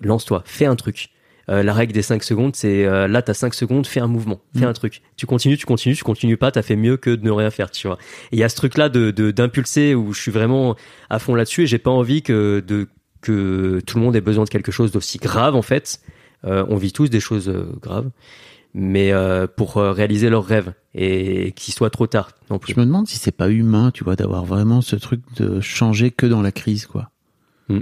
Lance-toi, fais un truc. Euh, la règle des 5 secondes, c'est euh, là, t'as 5 secondes, fais un mouvement, fais Mm. un truc. Tu continues, tu continues, tu continues pas, t'as fait mieux que de ne rien faire, tu vois. Et il y a ce truc-là de de- d'impulser où je suis vraiment à fond là-dessus et j'ai pas envie que de que tout le monde ait besoin de quelque chose d'aussi grave en fait. Euh, on vit tous des choses euh, graves, mais euh, pour euh, réaliser leurs rêves et qu'il soit trop tard non plus. Je me demande si c'est pas humain, tu vois, d'avoir vraiment ce truc de changer que dans la crise, quoi. Mm.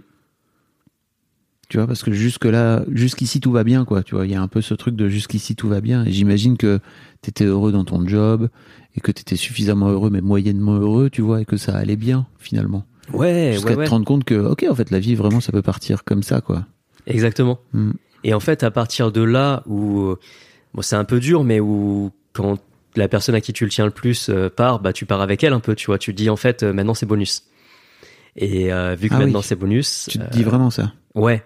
Tu vois, parce que jusque là, jusqu'ici tout va bien, quoi. Tu vois, il y a un peu ce truc de jusqu'ici tout va bien. Et j'imagine que t'étais heureux dans ton job et que t'étais suffisamment heureux, mais moyennement heureux, tu vois, et que ça allait bien finalement. Ouais, Jusqu'à ouais, ouais. te rendre compte que, ok, en fait, la vie vraiment, ça peut partir comme ça, quoi. Exactement. Mm. Et en fait, à partir de là où euh, bon, c'est un peu dur, mais où quand la personne à qui tu le tiens le plus euh, part, bah tu pars avec elle un peu, tu vois. Tu te dis en fait euh, maintenant c'est bonus. Et euh, vu que Ah oui. maintenant c'est bonus, Tu te dis vraiment ça? ouais,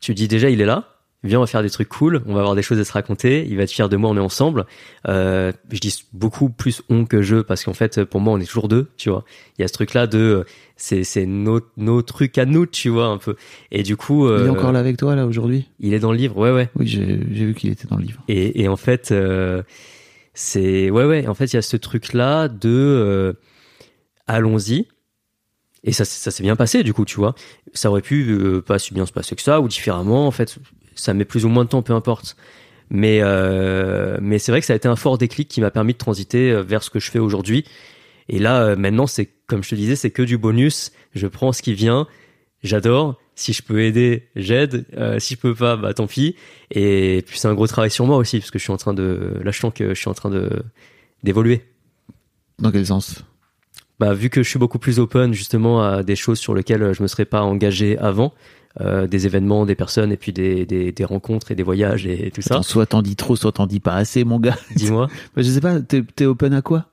tu te dis déjà il est là. Viens, on va faire des trucs cool, on va avoir des choses à se raconter. Il va être fier de moi, on est ensemble. Euh, je dis beaucoup plus on que je parce qu'en fait, pour moi, on est toujours deux, tu vois. Il y a ce truc-là de, c'est c'est nos nos trucs à nous, tu vois un peu. Et du coup, Il est euh, encore là avec toi, là, aujourd'hui? il est dans le livre, ouais, ouais. Oui, j'ai j'ai vu qu'il était dans le livre. Et, et en fait, euh, c'est ouais ouais. En fait, il y a ce truc là de allons-y. Et ça, ça s'est bien passé du coup, tu vois. Ça aurait pu euh, pas si bien se passer que ça ou différemment. En fait, ça met plus ou moins de temps, peu importe. Mais euh, mais c'est vrai que ça a été un fort déclic qui m'a permis de transiter euh, vers ce que je fais aujourd'hui. Et là, euh, maintenant, c'est comme je te disais, c'est que du bonus. Je prends ce qui vient. J'adore. Si je peux aider, j'aide. Euh, si je peux pas, bah tant pis. Et puis c'est un gros travail sur moi aussi parce que je suis en train de, là je sens que je suis en train de d'évoluer. Dans quel sens? Bah vu que je suis beaucoup plus open justement à des choses sur lesquelles je me serais pas engagé avant, euh, des événements, des personnes et puis des, des, des rencontres et des voyages et tout ça. Soit t'en dis trop, soit t'en dis pas assez, mon gars. *laughs* Dis-moi. Je sais pas, t'es t'es open à quoi?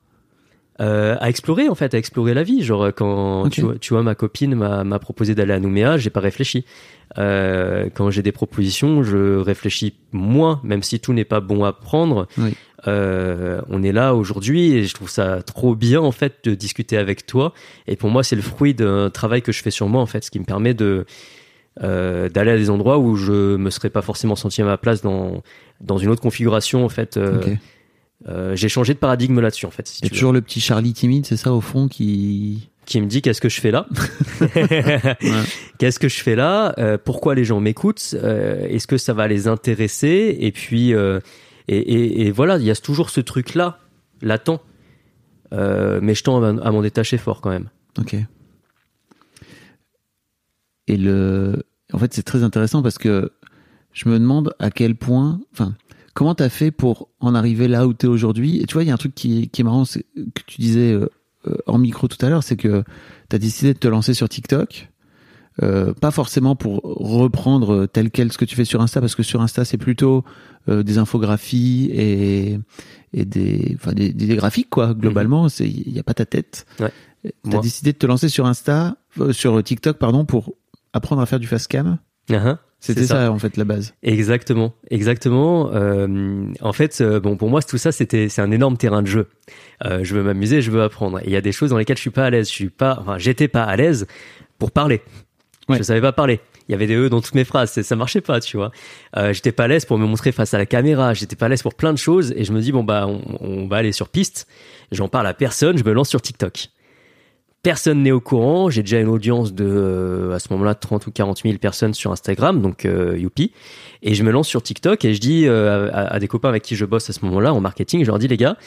Euh, à explorer en fait, à explorer la vie. Genre quand tu, vois, tu vois ma copine m'a m'a proposé d'aller à Nouméa, j'ai pas réfléchi. Euh, quand j'ai des propositions, je réfléchis moins, même si tout n'est pas bon à prendre. Oui. Euh, on est là aujourd'hui et je trouve ça trop bien en fait de discuter avec toi. Et pour moi, c'est le fruit d'un travail que je fais sur moi en fait, ce qui me permet de euh, d'aller à des endroits où je me serais pas forcément senti à ma place dans dans une autre configuration en fait. Euh, euh, j'ai changé de paradigme là-dessus en fait. Si veux. toujours le petit Charlie timide, c'est ça, au fond, qui... qui me dit qu'est-ce que je fais là *laughs* *laughs* Qu'est-ce que je fais là Pourquoi les gens m'écoutent Est-ce que ça va les intéresser Et puis et, et, et voilà, il y a toujours ce truc là latent. Mais je tends à, à m'en détacher fort quand même. Ok. Et le... En fait, c'est très intéressant parce que je me demande à quel point... Enfin, comment t'as fait pour en arriver là où t'es aujourd'hui? Et tu vois, il y a un truc qui, qui est marrant, c'est que tu disais euh, euh, en micro tout à l'heure, c'est que t'as décidé de te lancer sur TikTok. Euh, pas forcément pour reprendre tel quel ce que tu fais sur Insta, parce que sur Insta c'est plutôt euh, des infographies et, et des, enfin des, des graphiques quoi. Globalement, c'est il y a pas ta tête. Ouais. T'as décidé de te lancer sur Insta, euh, sur TikTok pardon, pour apprendre à faire du fast cam. Hein, C'était ça. en fait la base. Exactement, exactement. Euh, en fait, euh, bon, pour moi, tout ça, c'était, c'est un énorme terrain de jeu. Euh, je veux m'amuser, je veux apprendre. Et il y a des choses dans lesquelles je suis pas à l'aise. Je suis pas, enfin, j'étais pas à l'aise pour parler. Ouais. Je savais pas parler. Il y avait des e dans toutes mes phrases, ça marchait pas, tu vois. J'étais pas à l'aise pour me montrer face à la caméra. J'étais pas à l'aise pour plein de choses. Et je me dis bon bah, on, on va aller sur piste. J'en parle à personne. Je me lance sur TikTok. Personne n'est au courant. J'ai déjà une audience de, euh, à ce moment-là, 30 ou 40 000 personnes sur Instagram, donc euh, youpi. Et je me lance sur TikTok et je dis euh, à, des copains avec qui je bosse à ce moment-là en marketing, je leur dis les gars,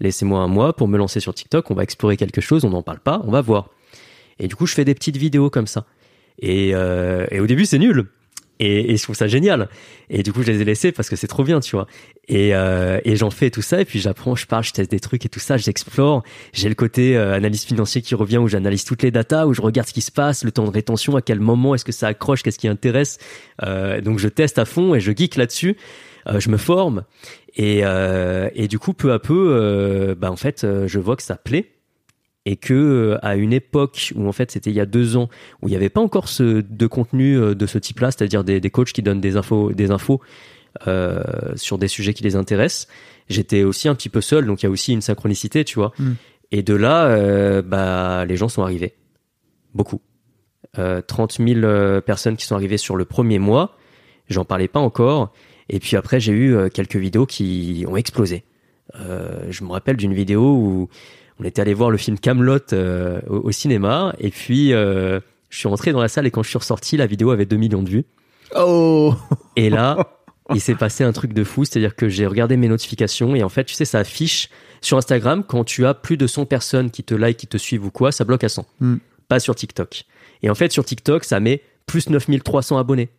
laissez-moi un mois pour me lancer sur TikTok. On va explorer quelque chose. On n'en parle pas. On va voir. Et du coup, je fais des petites vidéos comme ça. Et, euh, et au début, c'est nul. Et, et je trouve ça génial. Et du coup, je les ai laissés parce que c'est trop bien, tu vois. Et, euh, et j'en fais tout ça. Et puis j'apprends, je parle, je teste des trucs et tout ça. J'explore. J'ai le côté euh, analyse financier qui revient où j'analyse toutes les datas, où je regarde ce qui se passe, le temps de rétention, à quel moment est-ce que ça accroche, qu'est-ce qui intéresse. Euh, donc je teste à fond et je geek là-dessus. Euh, je me forme. Et, euh, et du coup, peu à peu, euh, bah en fait, je vois que ça plaît. Et que euh, à une époque où en fait c'était il y a deux ans où il n'y avait pas encore ce de contenu euh, de ce type-là, c'est-à-dire des, des coachs qui donnent des infos, des infos euh, sur des sujets qui les intéressent, j'étais aussi un petit peu seul, donc il y a aussi une synchronicité, tu vois. Mm. Et de là, euh, bah les gens sont arrivés, beaucoup. Euh, 30 000 euh, personnes qui sont arrivées sur le premier mois, j'en parlais pas encore. Et puis après, j'ai eu quelques vidéos qui ont explosé. Euh, je me rappelle d'une vidéo où on était allé voir le film Camelot euh, au, au cinéma, et puis euh, je suis rentré dans la salle et quand je suis ressorti, la vidéo avait 2 millions de vues. Oh Et là, *laughs* il s'est passé un truc de fou, c'est-à-dire que j'ai regardé mes notifications et en fait, tu sais, ça affiche sur Instagram quand tu as plus de 100 personnes qui te like, qui te suivent ou quoi, ça bloque à 100. Mm. Pas sur TikTok. Et en fait, sur TikTok, ça met plus 9300 abonnés.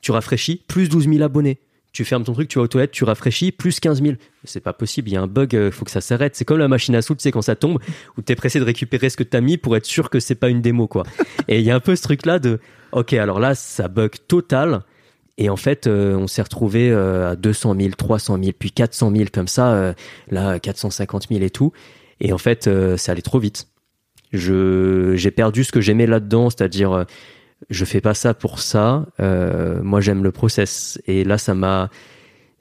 Tu rafraîchis, plus 12 000 abonnés. Tu fermes ton truc, tu vas aux toilettes, tu rafraîchis, plus 15 000. C'est pas possible, il y a un bug, euh, faut que ça s'arrête. C'est comme la machine à sous, tu sais, quand ça tombe, où t'es pressé de récupérer ce que t'as mis pour être sûr que c'est pas une démo, quoi. *laughs* Et il y a un peu ce truc-là de, ok, alors là, ça bug total. Et en fait, euh, on s'est retrouvé euh, à 200 000, 300 000, puis 400 000 comme ça, euh, là 450 000 et tout. Et en fait, euh, ça allait trop vite. Je j'ai perdu ce que j'aimais là-dedans, c'est-à-dire je fais pas ça pour ça. euh, moi, j'aime le process. Et là, ça m'a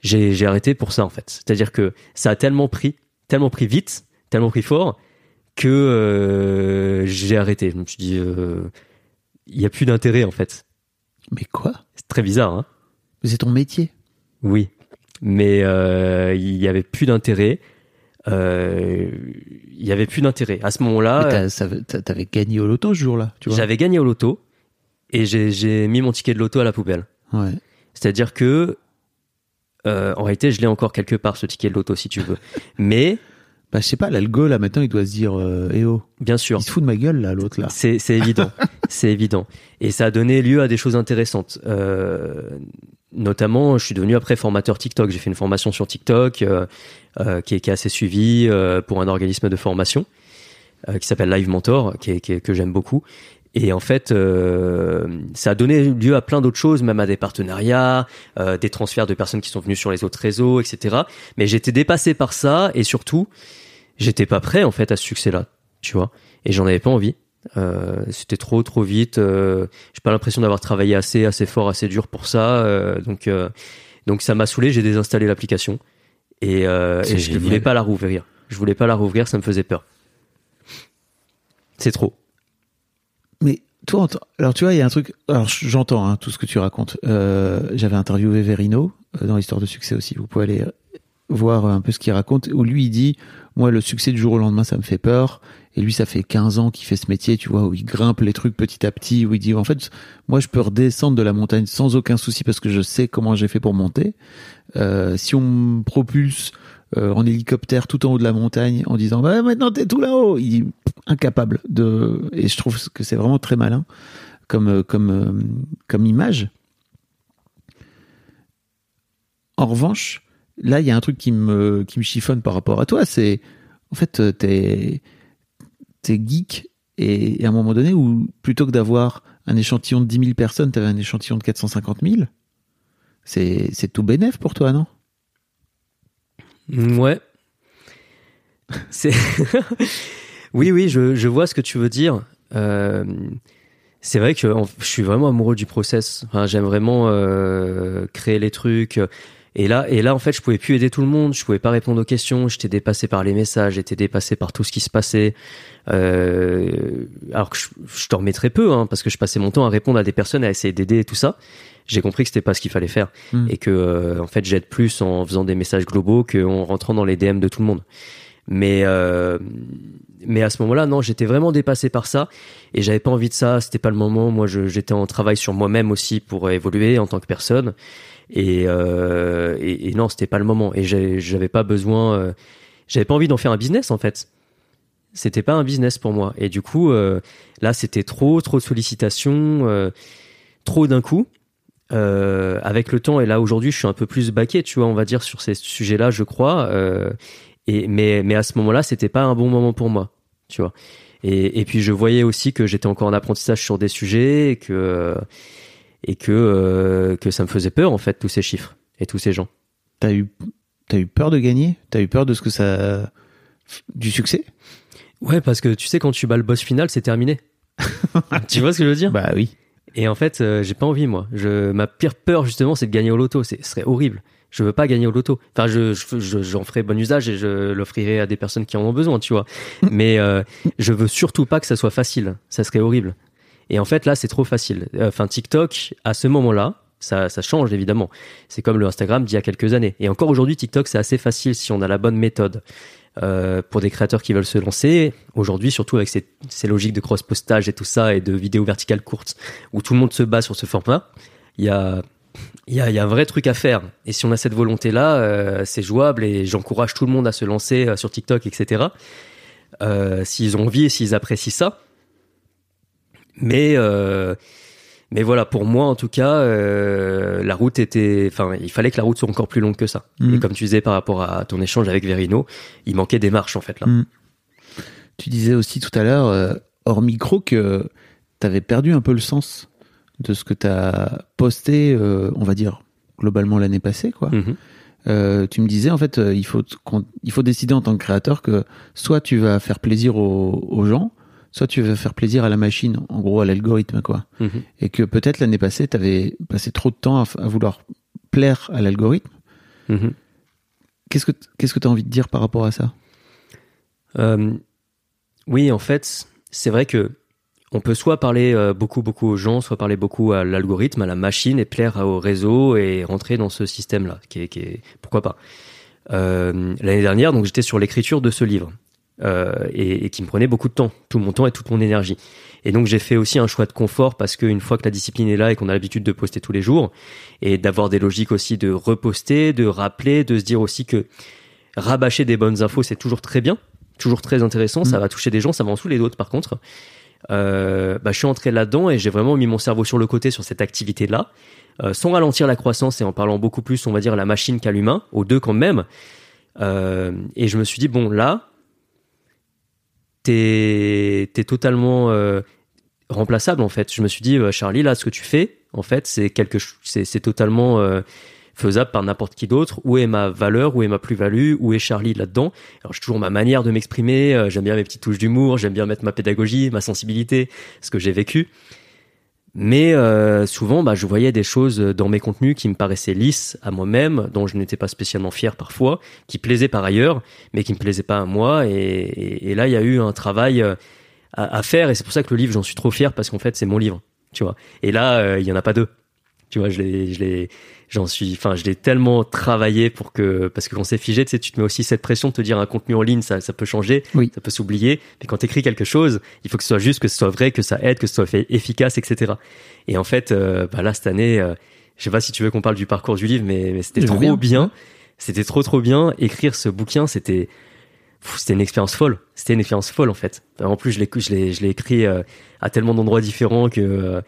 j'ai arrêté pour ça en fait. C'est-à-dire que ça a tellement pris, tellement pris vite, tellement pris fort que euh, j'ai arrêté. Je me suis dit, euh, il y a plus d'intérêt en fait. Mais quoi? C'est très bizarre, hein. C'est ton métier. Oui, mais euh, il y avait plus d'intérêt. Euh, Il y avait plus d'intérêt. À ce moment-là, T'avais gagné au loto ce jour-là, tu vois? j'avais gagné au loto et j'ai j'ai mis mon ticket de loto à la poubelle. Ouais. C'est-à-dire que, euh, en réalité, je l'ai encore quelque part ce ticket de loto si tu veux. *laughs* Mais Bah, je sais pas, là, le go, là, maintenant, il doit se dire, euh, eh oh, bien sûr, il se fout de ma gueule, là, l'autre, là. c'est c'est évident, *laughs* c'est évident. Et ça a donné lieu à des choses intéressantes. Euh, notamment, je suis devenu après formateur TikTok. J'ai fait une formation sur TikTok qui, est, qui est assez suivie pour un organisme de formation qui s'appelle Live Mentor, qui est, qui est- que j'aime beaucoup. Et en fait, euh, ça a donné lieu à plein d'autres choses, même à des partenariats, euh, des transferts de personnes qui sont venues sur les autres réseaux, etc. Mais j'étais dépassé par ça et surtout, j'étais pas prêt en fait à ce succès-là, tu vois. Et j'en avais pas envie. Euh, c'était trop trop vite. Euh, j'ai pas l'impression d'avoir travaillé assez assez fort, assez dur pour ça. Euh, donc euh, donc ça m'a saoulé. J'ai désinstallé l'application et, euh, et je voulais pas la rouvrir. Je voulais pas la rouvrir, ça me faisait peur. C'est trop. Alors tu vois, il y a un truc. Alors j'entends hein, tout ce que tu racontes. Euh, J'avais interviewé Verino euh, dans l'histoire de succès aussi. Vous pouvez aller voir un peu ce qu'il raconte. Où lui, il dit Moi, le succès du jour au lendemain, ça me fait peur. Et lui, ça fait 15 ans qu'il fait ce métier, tu vois, où il grimpe les trucs petit à petit, où il dit En fait, moi, je peux redescendre de la montagne sans aucun souci parce que je sais comment j'ai fait pour monter. Euh, si on me propulse euh, en hélicoptère tout en haut de la montagne en disant bah, maintenant t'es tout là-haut, il dit incapable de et je trouve que c'est vraiment très malin comme euh, comme euh, comme image. En revanche, là il y a un truc qui me qui me chiffonne par rapport à toi, c'est en fait t'es t'es geek et, à un moment donné où plutôt que d'avoir un échantillon de 10 000 personnes, t'avais un échantillon de 450 000. C'est tout bénef pour toi, non? Ouais. C'est. *laughs* oui, oui, je, vois ce que tu veux dire. Euh, c'est vrai que je suis vraiment amoureux du process. Enfin, J'aime vraiment euh, créer les trucs. Et là, et là, en fait, je pouvais plus aider tout le monde. Je pouvais pas répondre aux questions. J'étais dépassé par les messages. J'étais dépassé par tout ce qui se passait. Euh, alors que je, je dormais très peu, hein, parce que je passais mon temps à répondre à des personnes, à essayer d'aider et tout ça. J'ai compris que c'était pas ce qu'il fallait faire Mm. et que euh, en fait j'aide plus en faisant des messages globaux qu'en rentrant dans les DM de tout le monde. Mais euh, mais à ce moment-là, non, j'étais vraiment dépassé par ça et j'avais pas envie de ça. C'était pas le moment. Moi, j'étais en travail sur moi-même aussi pour évoluer en tant que personne. Et, euh, et, et non, c'était pas le moment. Et j'avais pas besoin. euh, j'avais pas envie d'en faire un business en fait. C'était pas un business pour moi. Et du coup, euh, là, c'était trop, trop de sollicitations, euh, trop d'un coup. Euh, avec le temps et là aujourd'hui, je suis un peu plus baqué, tu vois, on va dire sur ces sujets-là, je crois. Euh, et mais mais à ce moment-là, c'était pas un bon moment pour moi, tu vois. Et, et puis je voyais aussi que j'étais encore en apprentissage sur des sujets et que et que euh, que ça me faisait peur en fait tous ces chiffres et tous ces gens. T'as eu, eu peur de gagner? T'as eu peur de ce que ça, du succès? Ouais, parce que tu sais, quand tu bats le boss final, c'est terminé. *laughs* tu vois ce que je veux dire? Bah oui. Et en fait, euh, j'ai pas envie, moi. Je, ma pire peur, justement, c'est de gagner au loto. Ce serait horrible. Je veux pas gagner au loto. Enfin, je, je- je- j'en ferai bon usage et je l'offrirai à des personnes qui en ont besoin, tu vois. *laughs* Mais euh, je veux surtout pas que ça soit facile. Ça serait horrible. Et en fait, là, c'est trop facile. Enfin, TikTok, à ce moment-là, ça, change évidemment. C'est comme le Instagram d'il y a quelques années. Et encore aujourd'hui, TikTok, c'est assez facile si on a la bonne méthode. Euh, pour des créateurs qui veulent se lancer, aujourd'hui, surtout avec ces, logiques de cross-postage et tout ça, et de vidéos verticales courtes, où tout le monde se bat sur ce format, il y a, un vrai truc à faire. Et si on a cette volonté-là, euh, c'est jouable et j'encourage tout le monde à se lancer euh, sur TikTok, etc. S'ils ont envie et s'ils apprécient ça. Mais, euh, mais voilà, pour moi, en tout cas, euh, la route était, enfin, il fallait que la route soit encore plus longue que ça. Et comme tu disais par rapport à ton échange avec Verino, il manquait des marches, en fait, là. Mm. Tu disais aussi tout à l'heure, euh, hors micro, que tu avais perdu un peu le sens de ce que tu as posté, euh, on va dire, globalement l'année passée, quoi. Mhm. Euh, tu me disais, en fait, il, faut, il faut décider en tant que créateur que soit tu vas faire plaisir aux, aux gens, soit tu vas faire plaisir à la machine, en gros à l'algorithme, quoi. Mhm. Et que peut-être l'année passée, tu avais passé trop de temps à, vouloir plaire à l'algorithme. Mhm. Qu'est-ce que qu'est-ce que tu as envie de dire par rapport à ça? Euh, oui, en fait, c'est vrai que on peut soit parler euh, beaucoup beaucoup aux gens, soit parler beaucoup à l'algorithme, à la machine et plaire au réseau et rentrer dans ce système-là, qui est, qui est pourquoi pas. Euh, L'année dernière, donc j'étais sur l'écriture de ce livre euh, et, et qui me prenait beaucoup de temps, tout mon temps et toute mon énergie. Et donc j'ai fait aussi un choix de confort parce qu'une fois que la discipline est là et qu'on a l'habitude de poster tous les jours et d'avoir des logiques aussi de reposter, de rappeler, de se dire aussi que rabâcher des bonnes infos c'est toujours très bien, toujours très intéressant, ça Mm. va toucher des gens, ça va en saouler d'autres par contre. Euh, bah, je suis entré là-dedans et j'ai vraiment mis mon cerveau sur le côté sur cette activité-là, euh, sans ralentir la croissance et en parlant beaucoup plus, on va dire, à la machine qu'à l'humain, aux deux quand même. Euh, et je me suis dit, bon, là, t'es es totalement euh, remplaçable en fait. Je me suis dit, euh, Charlie, là, ce que tu fais, en fait, c'est quelque, c'est totalement euh, faisable par n'importe qui d'autre. Où est ma valeur, où est ma plus-value, où est Charlie là-dedans? Alors j'ai toujours ma manière de m'exprimer. j'aime bien mes petites touches d'humour, j'aime bien mettre ma pédagogie, ma sensibilité, ce que j'ai vécu. Mais euh, souvent, bah, je voyais des choses dans mes contenus qui me paraissaient lisses à moi-même, dont je n'étais pas spécialement fier parfois, qui plaisaient par ailleurs, mais qui me plaisaient pas à moi. Et, et- là, il y a eu un travail euh, à, à faire, et c'est pour ça que le livre, j'en suis trop fier parce qu'en fait, c'est mon livre, tu vois. Et là, euh, il y en a pas deux. Tu vois, je l'ai, je l'ai, j'en suis, enfin, je l'ai tellement travaillé pour que, parce que quand c'est figé, tu sais, tu te mets aussi cette pression de te dire un contenu en ligne, ça, ça peut changer, Oui. ça peut s'oublier. Mais quand tu écris quelque chose, il faut que ce soit juste, que ce soit vrai, que ça aide, que ce soit fait efficace, etc. Et en fait, euh, bah là, cette année, euh, je sais pas si tu veux qu'on parle du parcours du livre, mais, mais c'était trop bien. bien. C'était trop, trop bien. Écrire ce bouquin, c'était, c'était une expérience folle. C'était une expérience folle, en fait. En plus, je l'ai, je l'ai, je l'ai écrit euh, à tellement d'endroits différents que euh,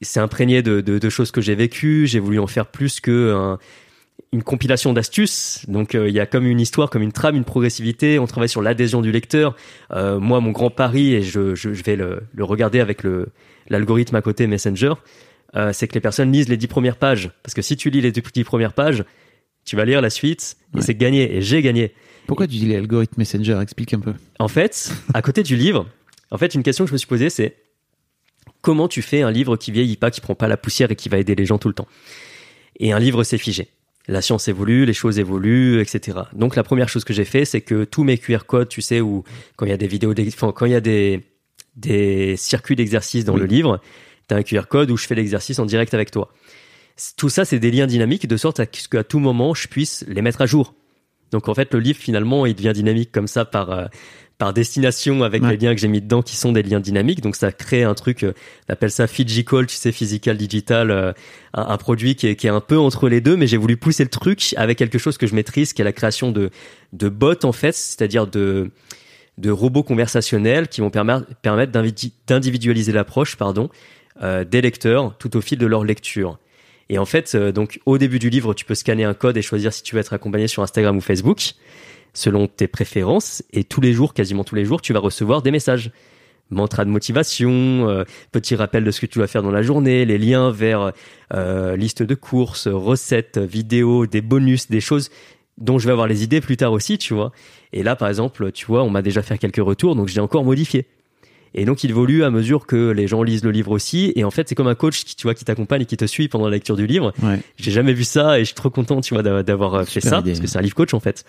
c'est imprégné de, de, de choses que j'ai vécues. J'ai voulu en faire plus que un- une compilation d'astuces. Donc euh, il y a comme une histoire, comme une trame, une progressivité. On travaille sur l'adhésion du lecteur. Euh, moi, mon grand pari, et je, je, je vais le, le regarder avec le l'algorithme à côté Messenger, euh, c'est que les personnes lisent les dix premières pages. Parce que si tu lis les dix premières pages, tu vas lire la suite et Ouais. c'est gagné. Et j'ai gagné. Pourquoi tu dis l'algorithme Messenger? Explique un peu. En fait, à côté du livre, en fait, une question que je me suis posée, c'est comment tu fais un livre qui vieillit pas, qui prend pas la poussière et qui va aider les gens tout le temps Et un livre, c'est figé. La science évolue, les choses évoluent, etc. Donc la première chose que j'ai fait, c'est que tous mes QR codes, tu sais, où quand il y a des vidéos, enfin, quand il y a des des circuits d'exercice dans Oui. le livre, tu as un QR code où je fais l'exercice en direct avec toi. Tout ça, c'est des liens dynamiques de sorte à ce qu'à tout moment, je puisse les mettre à jour. Donc en fait, le livre finalement, il devient dynamique comme ça par euh, par destination avec Ouais. les liens que j'ai mis dedans qui sont des liens dynamiques. Donc ça crée un truc, euh, on appelle ça physical, tu sais, physical digital, euh, un, un produit qui est, qui est un peu entre les deux, mais j'ai voulu pousser le truc avec quelque chose que je maîtrise, qui est la création de de bots en fait, c'est-à-dire de de robots conversationnels qui vont permettre d'individualiser l'approche, pardon, euh, des lecteurs tout au fil de leur lecture. Et en fait, euh, donc au début du livre, tu peux scanner un code et choisir si tu veux être accompagné sur Instagram ou Facebook, selon tes préférences. Et tous les jours, quasiment tous les jours, tu vas recevoir des messages. Mantra de motivation, euh, petit rappel de ce que tu dois faire dans la journée, les liens vers euh, liste de courses, recettes, vidéos, des bonus, des choses dont je vais avoir les idées plus tard aussi, tu vois. Et là, par exemple, tu vois, on m'a déjà fait quelques retours, donc j'ai encore modifié. Et donc, il évolue à mesure que les gens lisent le livre aussi. Et en fait, c'est comme un coach qui, tu vois, qui t'accompagne et qui te suit pendant la lecture du livre. Ouais. J'ai jamais vu ça et je suis trop content, tu vois, d'avoir- euh, fait ça idée. parce que c'est un livre coach en fait.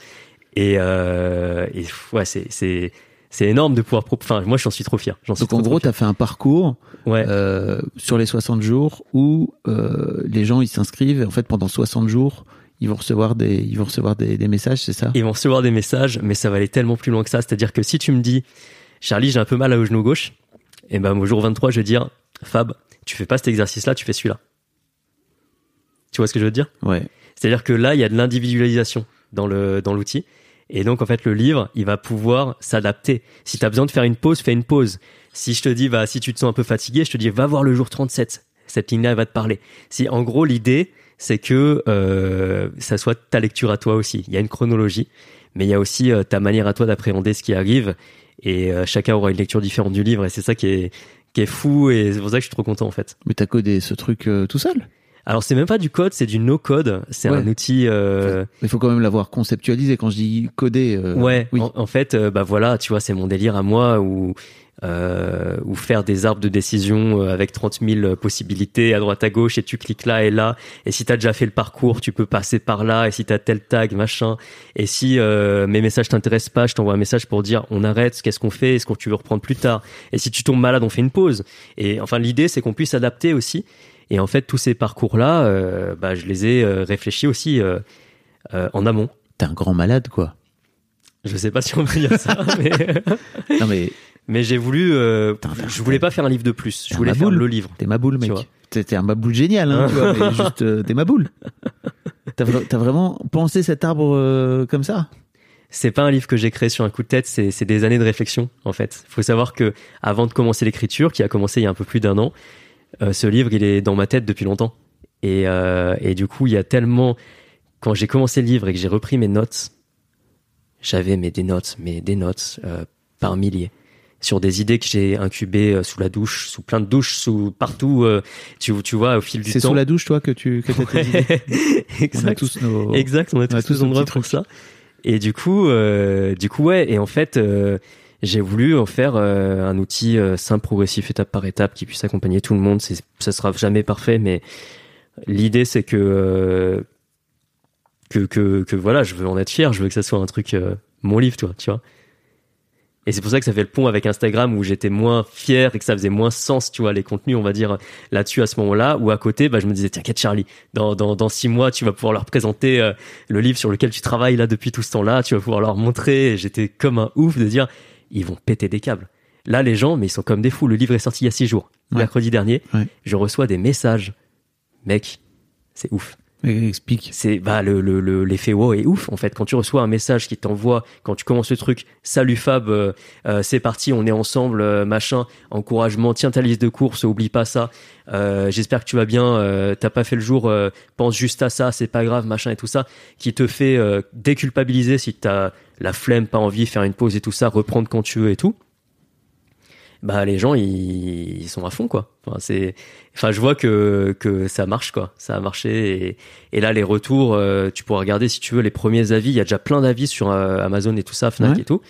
Et, euh, et ouais, c'est c'est c'est énorme de pouvoir. Enfin, moi, j'en suis trop fier. Suis Donc trop, en gros, tu as fait un parcours ouais. euh, sur les 60 jours où euh, les gens ils s'inscrivent et en fait pendant 60 jours ils vont recevoir des ils vont recevoir des, des messages, c'est ça? Ils vont recevoir des messages, mais ça va aller tellement plus loin que ça. C'est-à-dire que si tu me dis, Charlie, j'ai un peu mal au genou gauche, et ben au jour 23, je vais dire, Fab, tu fais pas cet exercice-là, tu fais celui-là. Tu vois ce que je veux dire? Ouais. C'est-à-dire que là, il y a de l'individualisation dans le dans l'outil. Et donc, en fait, le livre, il va pouvoir s'adapter. Si tu as besoin de faire une pause, fais une pause. Si je te dis, bah, si tu te sens un peu fatigué, je te dis, va voir le jour 37. Cette ligne-là, elle va te parler. Si, en gros, l'idée, c'est que euh, ça soit ta lecture à toi aussi. Il y a une chronologie, mais il y a aussi euh, ta manière à toi d'appréhender ce qui arrive. Et euh, chacun aura une lecture différente du livre. Et c'est ça qui est, qui est fou. Et c'est pour ça que je suis trop content, en fait. Mais t'as codé ce truc tout seul? Alors, c'est même pas du code, c'est du no-code. C'est Ouais. un outil... Euh, Il faut quand même l'avoir conceptualisé quand je dis coder. euh, Ouais, Oui. en, en fait, euh, bah voilà, tu vois, c'est mon délire à moi ou euh, ou faire des arbres de décision euh, avec 30 000 possibilités à droite à gauche et tu cliques là et là et si t'as déjà fait le parcours, tu peux passer par là et si t'as tel tag machin et si mes messages t'intéressent pas, je t'envoie un message pour dire on arrête, qu'est-ce qu'on fait, est-ce que tu veux reprendre plus tard? Et si tu tombes malade, on fait une pause et enfin l'idée c'est qu'on puisse s'adapter aussi et en fait tous ces parcours là, euh, bah je les ai euh, réfléchis aussi euh, en amont. T'es un grand malade quoi. Je sais pas si on peut dire ça, *laughs* mais *laughs* Non mais Mais j'ai voulu, euh, je voulais pas faire un livre de plus. Je voulais faire le livre. t'es ma boule mec. T'es un maboule génial hein, tu vois, mais *laughs* juste euh, t'es ma boule. T'as vra- t'as vraiment pensé cet arbre euh, comme ça? C'est pas un livre que j'ai créé sur un coup de tête. C'est, c'est des années de réflexion en fait. Faut savoir que avant de commencer l'écriture, qui a commencé il y a un peu plus d'un an, euh, ce livre il est dans ma tête depuis longtemps. Et, euh, et du coup il y a tellement quand j'ai commencé le livre et que j'ai repris mes notes, j'avais mais des notes, mais des notes euh, par milliers sur des idées que j'ai incubées sous la douche, sous plein de douches, sous partout. euh, tu, tu vois au fil du C'est temps. sous la douche toi que tu que t'as tes idées *laughs* Ouais, On a exact. tous nos Exact, on a tous, a tous nos nos endroits petits pour trucs. ça. Et du coup, euh, du coup, ouais. Et en fait, j'ai voulu en faire euh, un outil euh, simple, progressif, étape par étape, qui puisse accompagner tout le monde. C'est, ça sera jamais parfait, mais l'idée, c'est que, euh, que que que voilà, je veux en être fier. Je veux que ça soit un truc, euh, mon livre, toi, tu vois. Et c'est pour ça que ça fait le pont avec Instagram où j'étais moins fier et que ça faisait moins sens, tu vois, les contenus, on va dire, là-dessus à ce moment-là. Ou à côté, bah, je me disais, t'inquiète Charlie, dans, dans, dans six mois, tu vas pouvoir leur présenter euh, le livre sur lequel tu travailles là depuis tout ce temps-là, tu vas pouvoir leur montrer. Et j'étais comme un ouf de dire, ils vont péter des câbles. Là, les gens, mais ils sont comme des fous. Le livre est sorti il y a six jours. Ouais. Mercredi dernier, Ouais. je reçois des messages. Mec, c'est ouf Explique. c'est bah le le le- l'effet wow est ouf en fait quand tu reçois un message qui t'envoie quand tu commences le truc salut Fab euh, euh, c'est parti on est ensemble euh, machin encouragement tiens ta liste de courses oublie pas ça j'espère que tu vas bien t'as pas fait le jour pense juste à ça c'est pas grave machin et tout ça qui te fait déculpabiliser si t'as la flemme pas envie faire une pause et tout ça reprendre quand tu veux et tout bah les gens ils, ils sont à fond quoi. Enfin c'est enfin je vois que que ça marche quoi. Ça a marché et, et là les retours euh, tu pourras regarder si tu veux les premiers avis. Il y a déjà plein d'avis sur euh, Amazon et tout ça Fnac Ouais. et tout.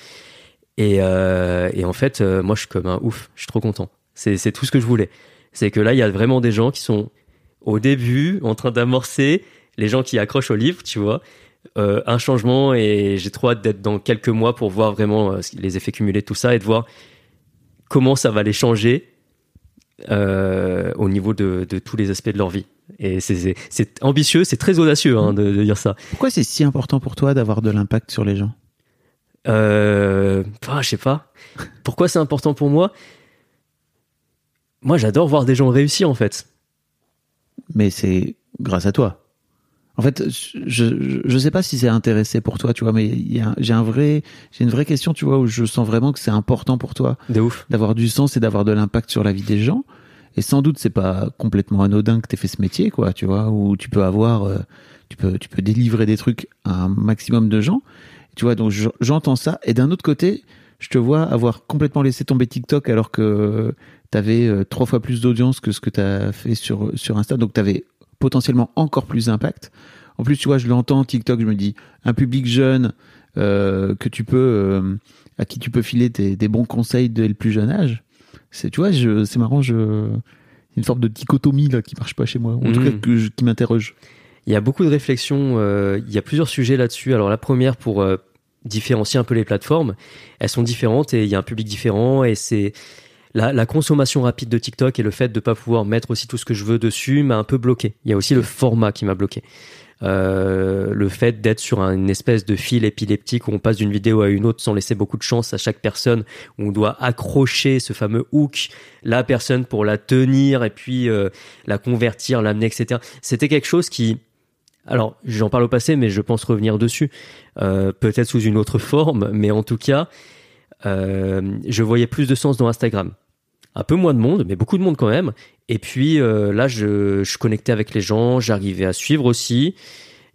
Et euh, et en fait moi je suis comme un ouf. Je suis trop content. C'est c'est tout ce que je voulais. C'est que là il y a vraiment des gens qui sont au début en train d'amorcer les gens qui accrochent au livre tu vois euh, un changement et j'ai trop hâte d'être dans quelques mois pour voir vraiment euh, les effets cumulés de tout ça et de voir comment ça va les changer euh, au niveau de, de tous les aspects de leur vie. Et c'est- ambitieux, c'est très audacieux hein, de, de dire ça. Pourquoi c'est si important pour toi d'avoir de l'impact sur les gens? Euh, ah, je sais pas. Pourquoi c'est important pour moi? Moi, j'adore voir des gens réussir en fait. mais c'est grâce à toi. En fait, je, je, sais pas si c'est intéressé pour toi, tu vois, mais il y a, j'ai un vrai, j'ai une vraie question, tu vois, où je sens vraiment que c'est important pour toi d'avoir du sens et d'avoir de l'impact sur la vie des gens. Et sans doute, c'est pas complètement anodin que t'aies fait ce métier, quoi, tu vois, où tu peux avoir, euh, tu peux, tu peux délivrer des trucs à un maximum de gens. Tu vois, donc je- j'entends ça. Et d'un autre côté, je te vois avoir complètement laissé tomber TikTok alors que t'avais euh, trois fois plus d'audience que ce que t'as fait sur, sur Insta. Donc t'avais potentiellement encore plus d'impact. En plus, tu vois, je l'entends TikTok, je me dis un public jeune euh, que tu peux, euh, à qui tu peux filer des, des bons conseils dès le plus jeune âge. C'est, tu vois, je, c'est marrant, je, une forme de dichotomie là qui marche pas chez moi, en tout cas que je- qui m'interroge. Il y a beaucoup de réflexions, euh, il y a plusieurs sujets là-dessus. Alors la première pour différencier un peu les plateformes, elles sont différentes et il y a un public différent et c'est la, la consommation rapide de TikTok et le fait de pas pouvoir mettre aussi tout ce que je veux dessus m'a un peu bloqué. Il y a aussi le format qui m'a bloqué. Euh, le fait d'être sur un- une espèce de fil épileptique où on passe d'une vidéo à une autre sans laisser beaucoup de chance à chaque personne, où on doit accrocher ce fameux hook, la personne pour la tenir et puis euh, la convertir, l'amener, etc. C'était quelque chose qui, alors j'en parle au passé, mais je pense revenir dessus, euh, peut-être sous une autre forme, mais en tout cas, je voyais plus de sens dans Instagram. Un peu moins de monde, mais beaucoup de monde quand même. Et puis euh, là, je, je connectais avec les gens, j'arrivais à suivre aussi.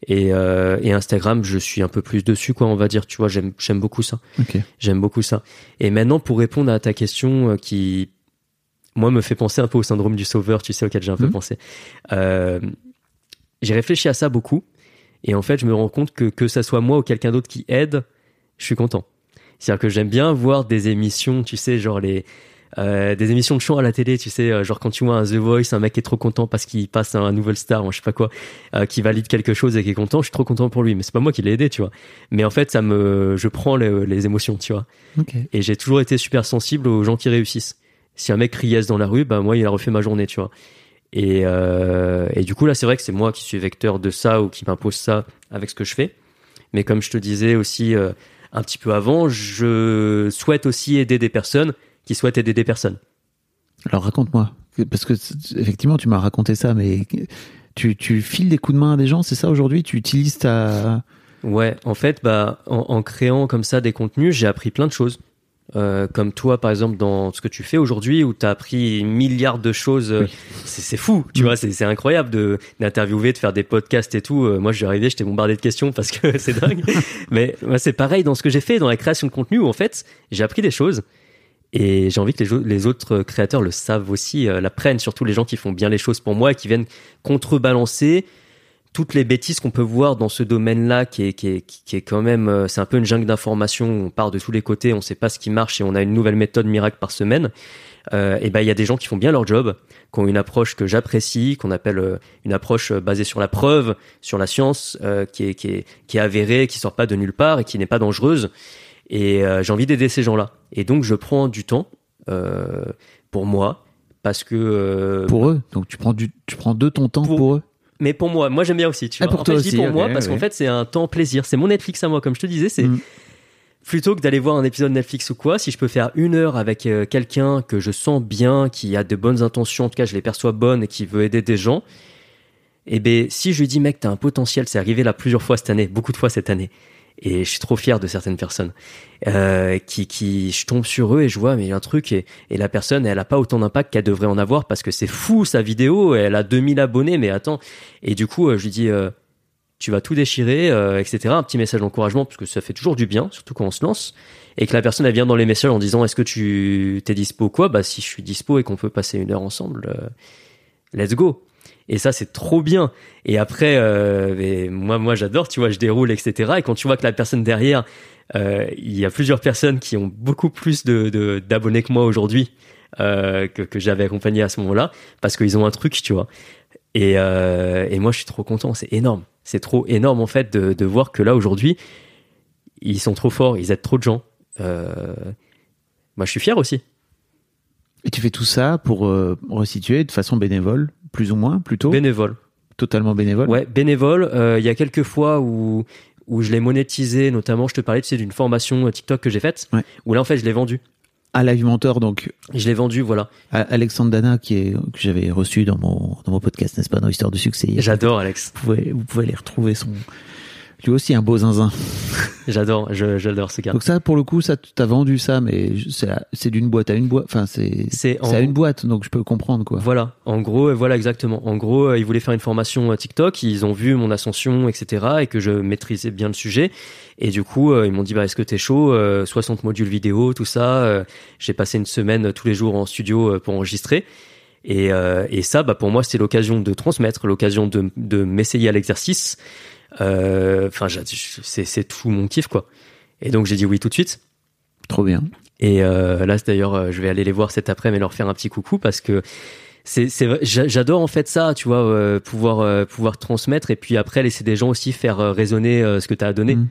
Et, euh, et Instagram, je suis un peu plus dessus, quoi, on va dire. Tu vois, j'aime beaucoup ça. J'aime beaucoup ça. Et maintenant, pour répondre à ta question euh, qui, moi, me fait penser un peu au syndrome du sauveur, tu sais, auquel j'ai un peu Mhm. pensé. Euh, j'ai réfléchi à ça beaucoup. Et en fait, je me rends compte que que ça soit moi ou quelqu'un d'autre qui aide, je suis content. C'est-à-dire que j'aime bien voir des émissions, tu sais, genre les euh, des émissions de chant à la télé, tu sais, euh, genre quand tu vois un The Voice, un mec qui est trop content parce qu'il passe un nouvel star, ou je sais pas quoi, euh, qui valide quelque chose et qui est content, je suis trop content pour lui. Mais c'est pas moi qui l'ai aidé, tu vois. Mais en fait, ça me, je prends les, les émotions, tu vois. Et j'ai toujours été super sensible aux gens qui réussissent. Si un mec criasse dans la rue, bah moi, il a refait ma journée, tu vois. Et, et du coup, là, c'est vrai que c'est moi qui suis vecteur de ça ou qui m'impose ça avec ce que je fais. Mais comme je te disais aussi un petit peu avant, je souhaite aussi aider des personnes qui souhaitent aider des personnes. Alors raconte-moi, parce que effectivement tu m'as raconté ça, mais tu, tu files des coups de main à des gens, c'est ça aujourd'hui? Tu utilises ta... Ouais, en fait, bah, en, en créant comme ça des contenus, j'ai appris plein de choses. Euh, comme toi, par exemple, dans ce que tu fais aujourd'hui, où tu as appris milliards de choses. euh, Oui. C'est fou, tu Mm. vois, c'est c'est incroyable de d'interviewer, de faire des podcasts et tout. Euh, moi, je suis arrivé, j'étais bombardé de questions parce que *laughs* c'est dingue. *laughs* Mais c'est pareil dans ce que j'ai fait, dans la création de contenu, où en fait, j'ai appris des choses. Et j'ai envie que les, les autres créateurs le savent aussi, euh, l'apprennent, surtout les gens qui font bien les choses pour moi et qui viennent contrebalancer toutes les bêtises qu'on peut voir dans ce domaine-là, qui est, qui est, qui est quand même, euh, c'est un peu une jungle d'informations, on part de tous les côtés, on sait pas ce qui marche et on a une nouvelle méthode miracle par semaine. Euh, et ben il y a des gens qui font bien leur job, qui ont une approche que j'apprécie, qu'on appelle euh, une approche euh, basée sur la preuve, sur la science, euh, qui est qui est qui est avérée, qui sort pas de nulle part et qui n'est pas dangereuse. Et euh, j'ai envie d'aider ces gens-là. Et donc je prends du temps pour moi parce que Pour eux Donc tu prends, du, tu prends de ton temps pour, Pour- eux mais pour moi, moi j'aime bien aussi. Tu Ah, vois. pour en toi fait, je dis aussi, pour moi parce qu'en fait c'est un temps plaisir. C'est mon Netflix à moi, comme je te disais. C'est Mm. plutôt que d'aller voir un épisode Netflix ou quoi. Si je peux faire une heure avec euh, quelqu'un que je sens bien, qui a de bonnes intentions, en tout cas je les perçois bonnes et qui veut aider des gens. Et ben si je lui dis mec t'as un potentiel, c'est arrivé là plusieurs fois cette année, beaucoup de fois cette année. Et je suis trop fier de certaines personnes euh, qui, qui, je tombe sur eux et je vois mais il y a un truc et, la personne elle a pas autant d'impact qu'elle devrait en avoir parce que c'est fou sa vidéo, elle a 2000 abonnés mais attends. Et du coup euh, je lui dis euh, tu vas tout déchirer etc un petit message d'encouragement parce que ça fait toujours du bien surtout quand on se lance. Et que la personne elle vient dans les messages en disant est-ce que tu t'es dispo quoi? Bah si je suis dispo et qu'on peut passer une heure ensemble let's go et ça c'est trop bien. Et après euh, mais moi moi j'adore tu vois je déroule etc et quand tu vois que la personne derrière euh, il y a plusieurs personnes qui ont beaucoup plus de d'abonnés que moi aujourd'hui euh, que, que j'avais accompagné à ce moment-là parce qu'ils ont un truc tu vois. Et, euh, et moi je suis trop content. C'est énorme. C'est trop énorme en fait de, de voir que là aujourd'hui ils sont trop forts ils aident trop de gens. Euh, moi je suis fier aussi. Et tu fais tout ça pour euh, resituer de façon bénévole, plus ou moins, plutôt bénévole Totalement bénévole Ouais, bénévole. Euh, Il y a quelques fois où où je l'ai monétisé, notamment, je te parlais, tu sais, d'une formation euh, TikTok que j'ai faite, Ouais. où là, en fait, je l'ai vendu. À Live Mentor, donc Je l'ai vendu, voilà. à Alexandre Dana, qui est, que j'avais reçu dans mon, dans mon podcast, n'est-ce pas, dans Histoire de succès. J'adore, Alex. Vous pouvez, vous pouvez aller retrouver son. Lui aussi, un beau zinzin. *laughs* J'adore, j'adore ce gars. Donc ça, pour le coup, ça, t'as vendu ça, mais c'est d'une boîte à une boîte. Enfin, c'est C'est à une boîte, donc je peux comprendre quoi. Voilà, en gros, euh, voilà exactement. En gros, euh, ils voulaient faire une formation euh, TikTok, ils ont vu mon ascension, etc., et que je maîtrisais bien le sujet. Et du coup, ils m'ont dit, bah, est-ce que t'es chaud Euh, 60 modules vidéo, tout ça. J'ai passé une semaine tous les jours en studio pour enregistrer. Et, euh, et ça, bah, pour moi, c'était l'occasion de transmettre, l'occasion de, de m'essayer à l'exercice. Euh, Enfin, c'est tout mon kiff, quoi. Et donc, j'ai dit oui tout de suite. Trop bien. Et euh, là, d'ailleurs, euh, je vais aller les voir cet après-midi et leur faire un petit coucou parce que j'adore en fait ça, tu vois, euh, pouvoir, euh, pouvoir transmettre et puis après laisser des gens aussi faire euh, résonner ce que tu as à donner. Mm.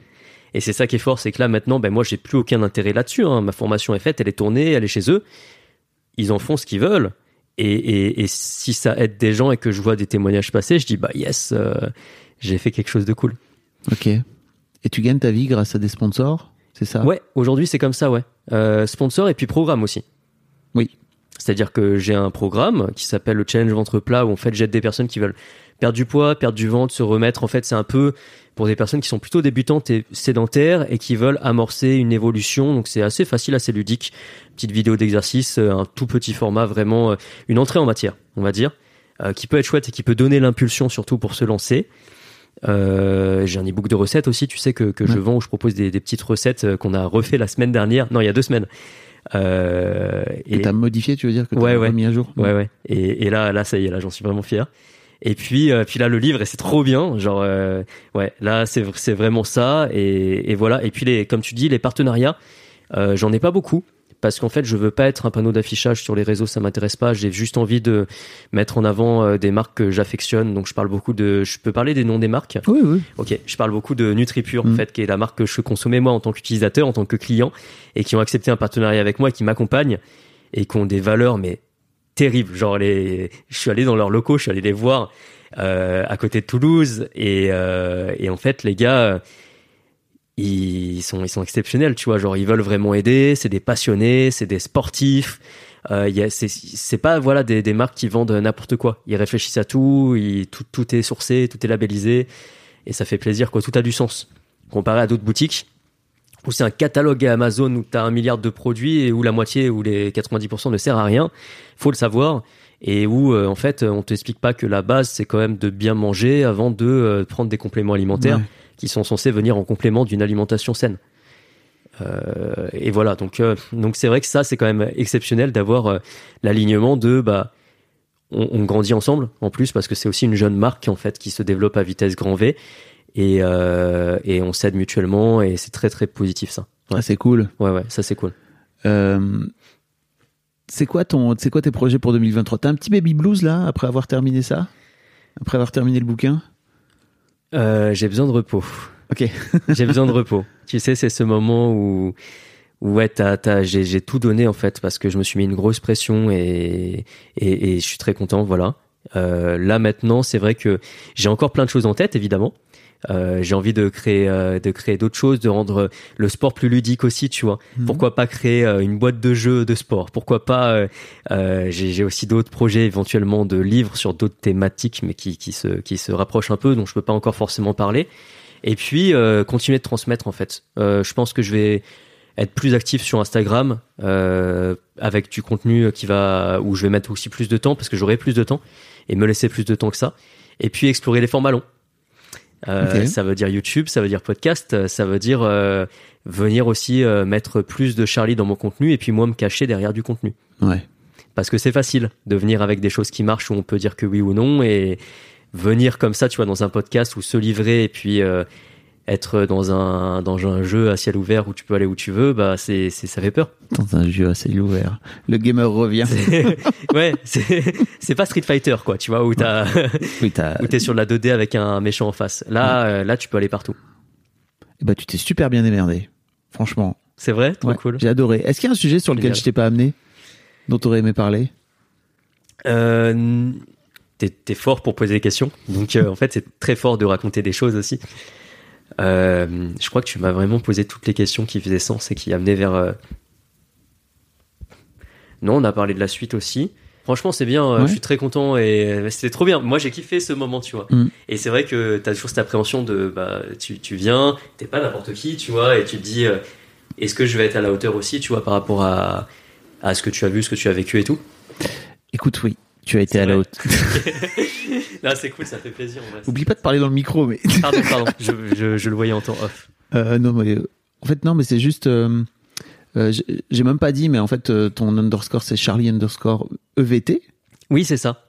Et c'est ça qui est fort, c'est que là maintenant, ben moi, j'ai plus aucun intérêt là-dessus. hein. Ma formation est faite, elle est tournée, elle est chez eux. Ils en font ce qu'ils veulent. Et, et, et si ça aide des gens et que je vois des témoignages passer, je dis bah yes, j'ai fait quelque chose de cool. Ok. Et tu gagnes ta vie grâce à des sponsors, c'est ça? Ouais, aujourd'hui c'est comme ça, ouais. Euh, sponsor et puis programme aussi. Oui. C'est-à-dire que j'ai un programme qui s'appelle le Challenge Ventre Plat où en fait j'aide des personnes qui veulent perdre du poids, perdre du ventre, se remettre. En fait, c'est un peu pour des personnes qui sont plutôt débutantes et sédentaires et qui veulent amorcer une évolution. Donc c'est assez facile, assez ludique. Petite vidéo d'exercice, euh, un tout petit format, vraiment euh, une entrée en matière, on va dire, qui peut être chouette et qui peut donner l'impulsion surtout pour se lancer. Euh, j'ai un e-book de recettes aussi, tu sais, que, que je vends où je propose des, des petites recettes euh, qu'on a refait la semaine dernière. Non, il y a deux semaines. Euh, Que t'as modifié, tu veux dire que t'as Ouais, ouais. remis à jour Ouais, ouais. Et, et là, là, ça y est, là, j'en suis vraiment fier. Et puis, euh, puis là, le livre, et c'est trop bien. Genre, euh, ouais, là, c'est, c'est vraiment ça. Et, et voilà. Et puis, les, comme tu dis, les partenariats, euh, j'en ai pas beaucoup. Parce qu'en fait, je veux pas être un panneau d'affichage sur les réseaux, ça m'intéresse pas. J'ai juste envie de mettre en avant euh, des marques que j'affectionne. Donc, je parle beaucoup de. Je peux parler des noms des marques? Oui, oui. Ok, je parle beaucoup de NutriPure, en Mm. fait, qui est la marque que je consommais moi en tant qu'utilisateur, en tant que client, et qui ont accepté un partenariat avec moi, et qui m'accompagnent, et qui ont des valeurs, mais terribles. Genre, les... je suis allé dans leurs locaux, je suis allé les voir euh, à côté de Toulouse, et, euh, et en fait, les gars, ils sont, ils sont exceptionnels, tu vois. Genre, ils veulent vraiment aider, c'est des passionnés, c'est des sportifs. Euh, c'est pas voilà des, des marques qui vendent n'importe quoi. Ils réfléchissent à tout, ils, tout, tout est sourcé, tout est labellisé et ça fait plaisir quoi. Tout a du sens comparé à d'autres boutiques où c'est un catalogue à Amazon où tu as un milliard de produits et où la moitié ou les 90% ne sert à rien. Faut le savoir et où euh, en fait on t'explique pas que la base c'est quand même de bien manger avant de euh, prendre des compléments alimentaires. Qui sont censés venir en complément d'une alimentation saine. Euh, et voilà, donc euh, donc c'est vrai que ça c'est quand même exceptionnel d'avoir euh, l'alignement de bah on, on grandit ensemble en plus parce que c'est aussi une jeune marque en fait qui se développe à vitesse grand V et et on s'aide mutuellement et c'est très très positif ça. Ouais. Ah, c'est cool. Ouais ouais, ça c'est cool. C'est quoi ton, c'est quoi tes projets pour 2023 T'as un petit baby blues là après avoir terminé ça, après avoir terminé le bouquin? Euh, j'ai besoin de repos. Ok. *laughs* j'ai besoin de repos. Tu sais, c'est ce moment où, où ouais, t'as, t'as, j'ai, j'ai tout donné en fait parce que je me suis mis une grosse pression et, et, et je suis très content. Voilà. Euh, là maintenant, c'est vrai que j'ai encore plein de choses en tête, évidemment. Euh, j'ai envie de créer, euh, de créer d'autres choses, de rendre le sport plus ludique aussi, tu vois. Mhm. Pourquoi pas créer euh, une boîte de jeux de sport? Pourquoi pas j'ai, aussi d'autres projets éventuellement de livres sur d'autres thématiques, mais qui, qui se, qui se rapprochent un peu, dont je peux pas encore forcément parler. Et puis continuer de transmettre en fait. Je pense que je vais être plus actif sur Instagram avec du contenu qui va où je vais mettre aussi plus de temps parce que j'aurai plus de temps et me laisser plus de temps que ça. Et puis explorer les formats longs. Euh. Ça veut dire YouTube, ça veut dire podcast, euh, ça veut dire euh, venir aussi euh, mettre plus de Charlie dans mon contenu et puis moi me cacher derrière du contenu Ouais. parce que c'est facile de venir avec des choses qui marchent où on peut dire que oui ou non et venir comme ça tu vois dans un podcast ou se livrer et puis être dans un dans un jeu à ciel ouvert où tu peux aller où tu veux bah c'est c'est ça fait peur Dans un jeu assez ouvert. Le gamer revient. *laughs* ouais c'est pas Street Fighter quoi tu vois où t'as *laughs* Oui, où t'es sur de la 2D avec un méchant en face là euh, là tu peux aller partout Eh ben, tu t'es super bien démerdé. Franchement. c'est vrai? Trop Ouais, cool J'ai adoré. Est-ce qu'il y a un sujet sur lequel je t'ai pas amené, dont t'aurais aimé parler? Euh, t'es fort pour poser des questions. Donc, euh, en fait, c'est très fort de raconter des choses aussi. Euh, je crois que tu m'as vraiment posé toutes les questions qui faisaient sens et qui amenaient vers. euh, Non, on a parlé de la suite aussi. Franchement, c'est bien. euh, Ouais. Je suis très content et c'était trop bien. Moi, j'ai kiffé ce moment, tu vois. Mm. Et c'est vrai que t'as toujours cette appréhension de, bah, tu, tu viens, t'es pas n'importe qui, tu vois, et tu te dis, est-ce que je vais être à la hauteur aussi, tu vois, par rapport à, à ce que tu as vu, ce que tu as vécu et tout? Écoute, oui. Tu as été à la vrai. *laughs* Là, c'est cool, ça fait plaisir. En vrai. Oublie pas de parler dans le micro, mais. *laughs* Pardon, pardon, je, je, je le voyais en temps off. Euh, non, mais euh, en fait, non, mais c'est juste. euh, euh, j'ai- même pas dit, mais en fait, ton underscore, c'est Charlie underscore EVT. Oui, c'est ça.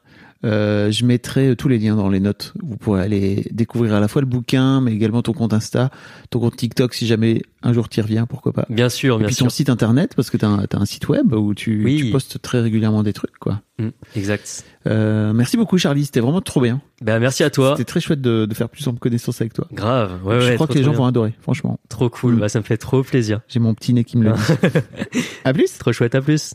Euh, je mettrai tous les liens dans les notes. Vous pourrez aller découvrir à la fois le bouquin, mais également ton compte Insta, ton compte TikTok si jamais un jour tu y reviens, pourquoi pas. Bien sûr, Et bien puis sûr. ton site internet, parce que tu as, un site web où tu, Oui. tu postes très régulièrement des trucs. quoi. Mm, exact. Euh, merci beaucoup Charlie, c'était vraiment trop bien. Ben merci à toi. C'était très chouette de, de faire plus en connaissance avec toi. Grave. Ouais, je ouais, crois trop, que les gens bien. vont adorer, franchement. Trop cool. Mm. Bah, ça me fait trop plaisir. J'ai mon petit nez qui me le dit. *laughs* à plus Trop chouette. À plus.